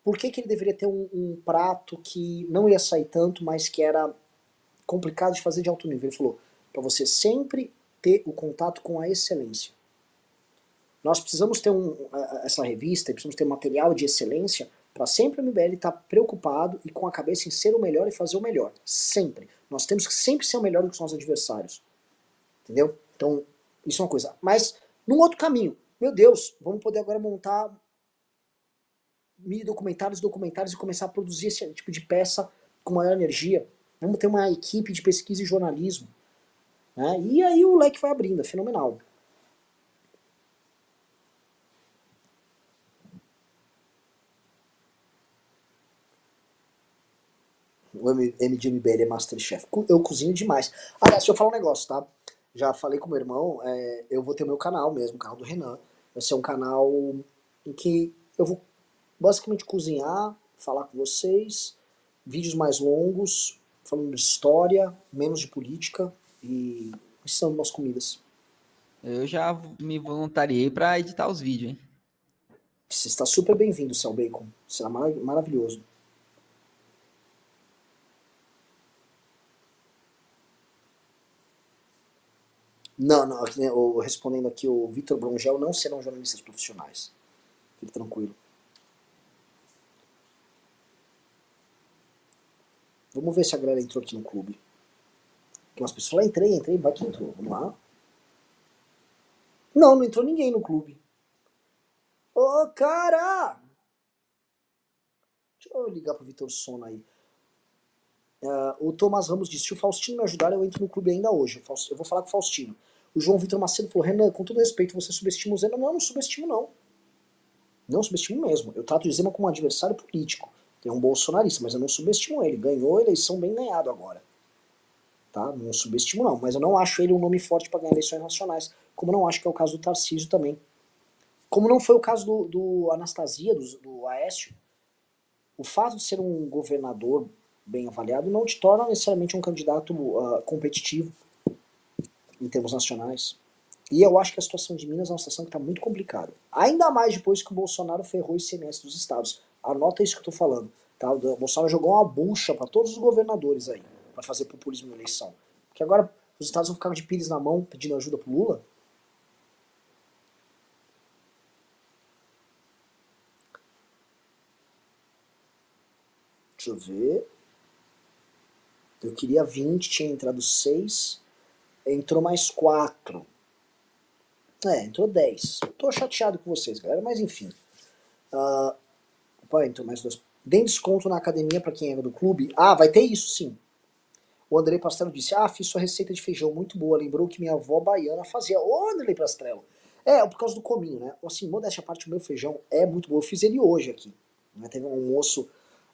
por que, que ele deveria ter um, um, prato que não ia sair tanto, mas que era complicado de fazer de alto nível. Ele falou, para você sempre ter o contato com a excelência. Nós precisamos ter um, essa revista, precisamos ter material de excelência para sempre o MBL estar tá preocupado e com a cabeça em ser o melhor e fazer o melhor. Sempre. Nós temos que sempre ser o melhor do que os nossos adversários. Entendeu? Então, isso é uma coisa. Mas, num outro caminho, meu Deus, vamos poder agora montar mini documentários, documentários e começar a produzir esse tipo de peça com maior energia. Vamos ter uma equipe de pesquisa e jornalismo. Né? E aí o leque vai abrindo, é fenomenal. O MDMBL é Masterchef. Eu cozinho demais. Aliás, deixa eu falar um negócio, tá? Já falei com meu irmão, é, eu vou ter meu canal mesmo, o canal do Renan. Vai ser um canal em que eu vou basicamente cozinhar, falar com vocês, vídeos mais longos, falando de história, menos de política e ensinando umas comidas. Eu já me voluntariei para editar os vídeos, hein? Você está super bem-vindo, Céu Bacon. Será mar maravilhoso. Não, não, respondendo aqui, o Vitor Brongel não serão jornalistas profissionais. Fique tranquilo. Vamos ver se a galera entrou aqui no clube. Tem umas pessoas lá, entrei, entrei, vai que entrou. Vamos lá. Não, não entrou ninguém no clube. Ô, oh, cara! Deixa eu ligar pro Vitor Sona aí. Uh, o Thomas Ramos disse: se o Faustino me ajudar, eu entro no clube ainda hoje. Eu vou falar com o Faustino. O João Vitor Macedo falou: Renan, com todo respeito, você subestima o Zema? Não, não subestimo, não. Não subestimo mesmo. Eu trato o Zema como um adversário político. Tem um bolsonarista, mas eu não subestimo ele. Ganhou a eleição bem ganhado agora. Tá? Não subestimo, não. Mas eu não acho ele um nome forte para ganhar eleições nacionais. Como não acho que é o caso do Tarcísio também. Como não foi o caso do, do Anastasia, do, do Aécio. O fato de ser um governador bem avaliado não te torna necessariamente um candidato uh, competitivo em termos nacionais. E eu acho que a situação de Minas é uma situação que está muito complicada. Ainda mais depois que o Bolsonaro ferrou o ICMS dos estados. Anota isso que eu estou falando. Tá? O Bolsonaro jogou uma bucha para todos os governadores aí, para fazer populismo na eleição. Porque agora os estados vão ficar de pires na mão pedindo ajuda pro Lula. Deixa eu ver. Eu queria 20, tinha entrado 6. Entrou mais 4. É, entrou 10. Tô chateado com vocês, galera, mas enfim. Uh, opa, entrou mais dois. Tem desconto na academia para quem é do clube? Ah, vai ter isso sim. O Andrei Pastrello disse: Ah, fiz sua receita de feijão muito boa. Lembrou que minha avó baiana fazia. Ô, Andrei Pastrello. É, por causa do cominho, né? Assim, modéstia a parte, o meu feijão é muito bom. Eu fiz ele hoje aqui. Né? Teve um almoço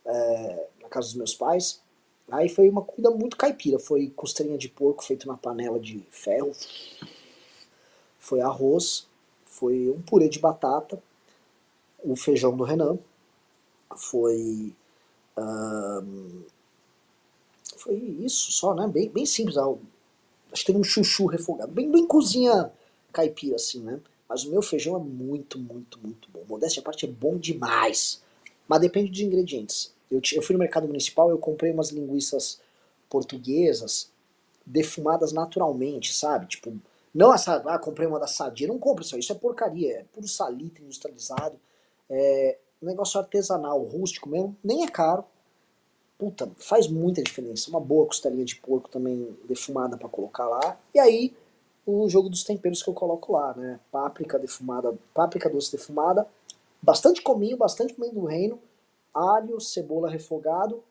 é, na casa dos meus pais. Aí foi uma comida muito caipira. Foi costelinha de porco feito na panela de ferro. Foi arroz. Foi um purê de batata. O feijão do Renan. Foi. foi isso só, né? Bem, bem simples. Acho que teve um chuchu refogado. Bem, bem cozinha caipira, assim, né? Mas o meu feijão é muito, muito, muito bom. Modéstia à parte é bom demais. Mas depende dos ingredientes. Eu, eu fui no mercado municipal, eu comprei umas linguiças portuguesas defumadas naturalmente, sabe? Tipo, não essa, ah, comprei uma da Sadia, não compra isso isso é porcaria, é puro salitre industrializado, é negócio artesanal, rústico mesmo, nem é caro. Puta, faz muita diferença. Uma boa costelinha de porco também defumada para colocar lá. E aí, o jogo dos temperos que eu coloco lá, né? Páprica defumada, páprica doce defumada, bastante cominho, bastante cominho do reino, alho, cebola refogado,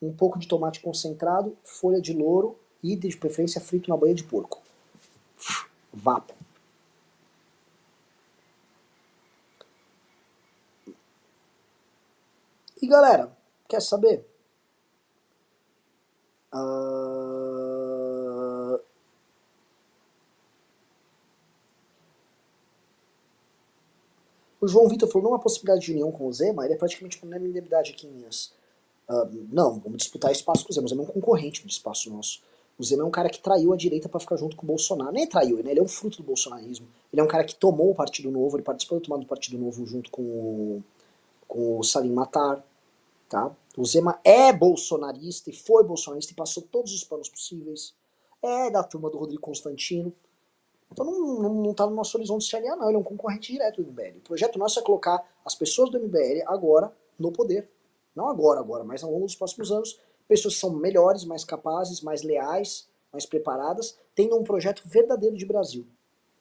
um pouco de tomate concentrado, folha de louro e, de preferência, frito na banha de porco. Vapo. E galera, quer saber? Uh... O João Vitor falou, não há possibilidade de união com o Zema, ele é praticamente uma unanimidade aqui em Minas. Uh, não, vamos disputar espaço com o Zema. O Zema é um concorrente do espaço nosso. O Zema é um cara que traiu a direita para ficar junto com o Bolsonaro. Nem traiu, né? ele é um fruto do bolsonarismo. Ele é um cara que tomou o Partido Novo, ele participou da tomada do Partido Novo junto com o, com o Salim Matar. Tá? O Zema é bolsonarista e foi bolsonarista e passou todos os panos possíveis. É da turma do Rodrigo Constantino. Então não, não, não tá no nosso horizonte se aliar, não. Ele é um concorrente direto do MBL. O projeto nosso é colocar as pessoas do MBL agora no poder. Não agora, agora, mas ao longo dos próximos anos. Pessoas que são melhores, mais capazes, mais leais, mais preparadas, tendo um projeto verdadeiro de Brasil.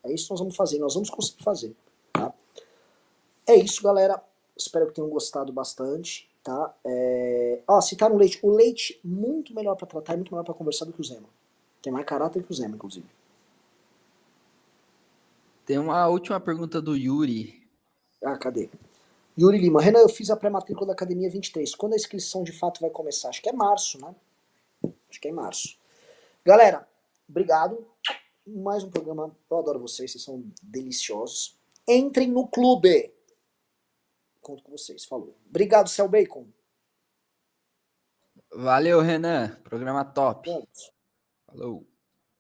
É isso que nós vamos fazer, nós vamos conseguir fazer. Tá? É isso, galera. Espero que tenham gostado bastante. Tá? É... Ó, citaram o leite. O leite, muito melhor para tratar e muito melhor para conversar do que o Zema. Tem mais caráter que o Zema, inclusive. Tem uma última pergunta do Yuri. Ah, cadê? Yuri Lima, Renan, eu fiz a pré-matrícula da Academia 23. Quando a inscrição de fato vai começar? Acho que é março, né? Acho que é em março. Galera, obrigado. Mais um programa. Eu adoro vocês, vocês são deliciosos. Entrem no clube. Conto com vocês. Falou. Obrigado, Cel Bacon. Valeu, Renan. Programa top. Falou.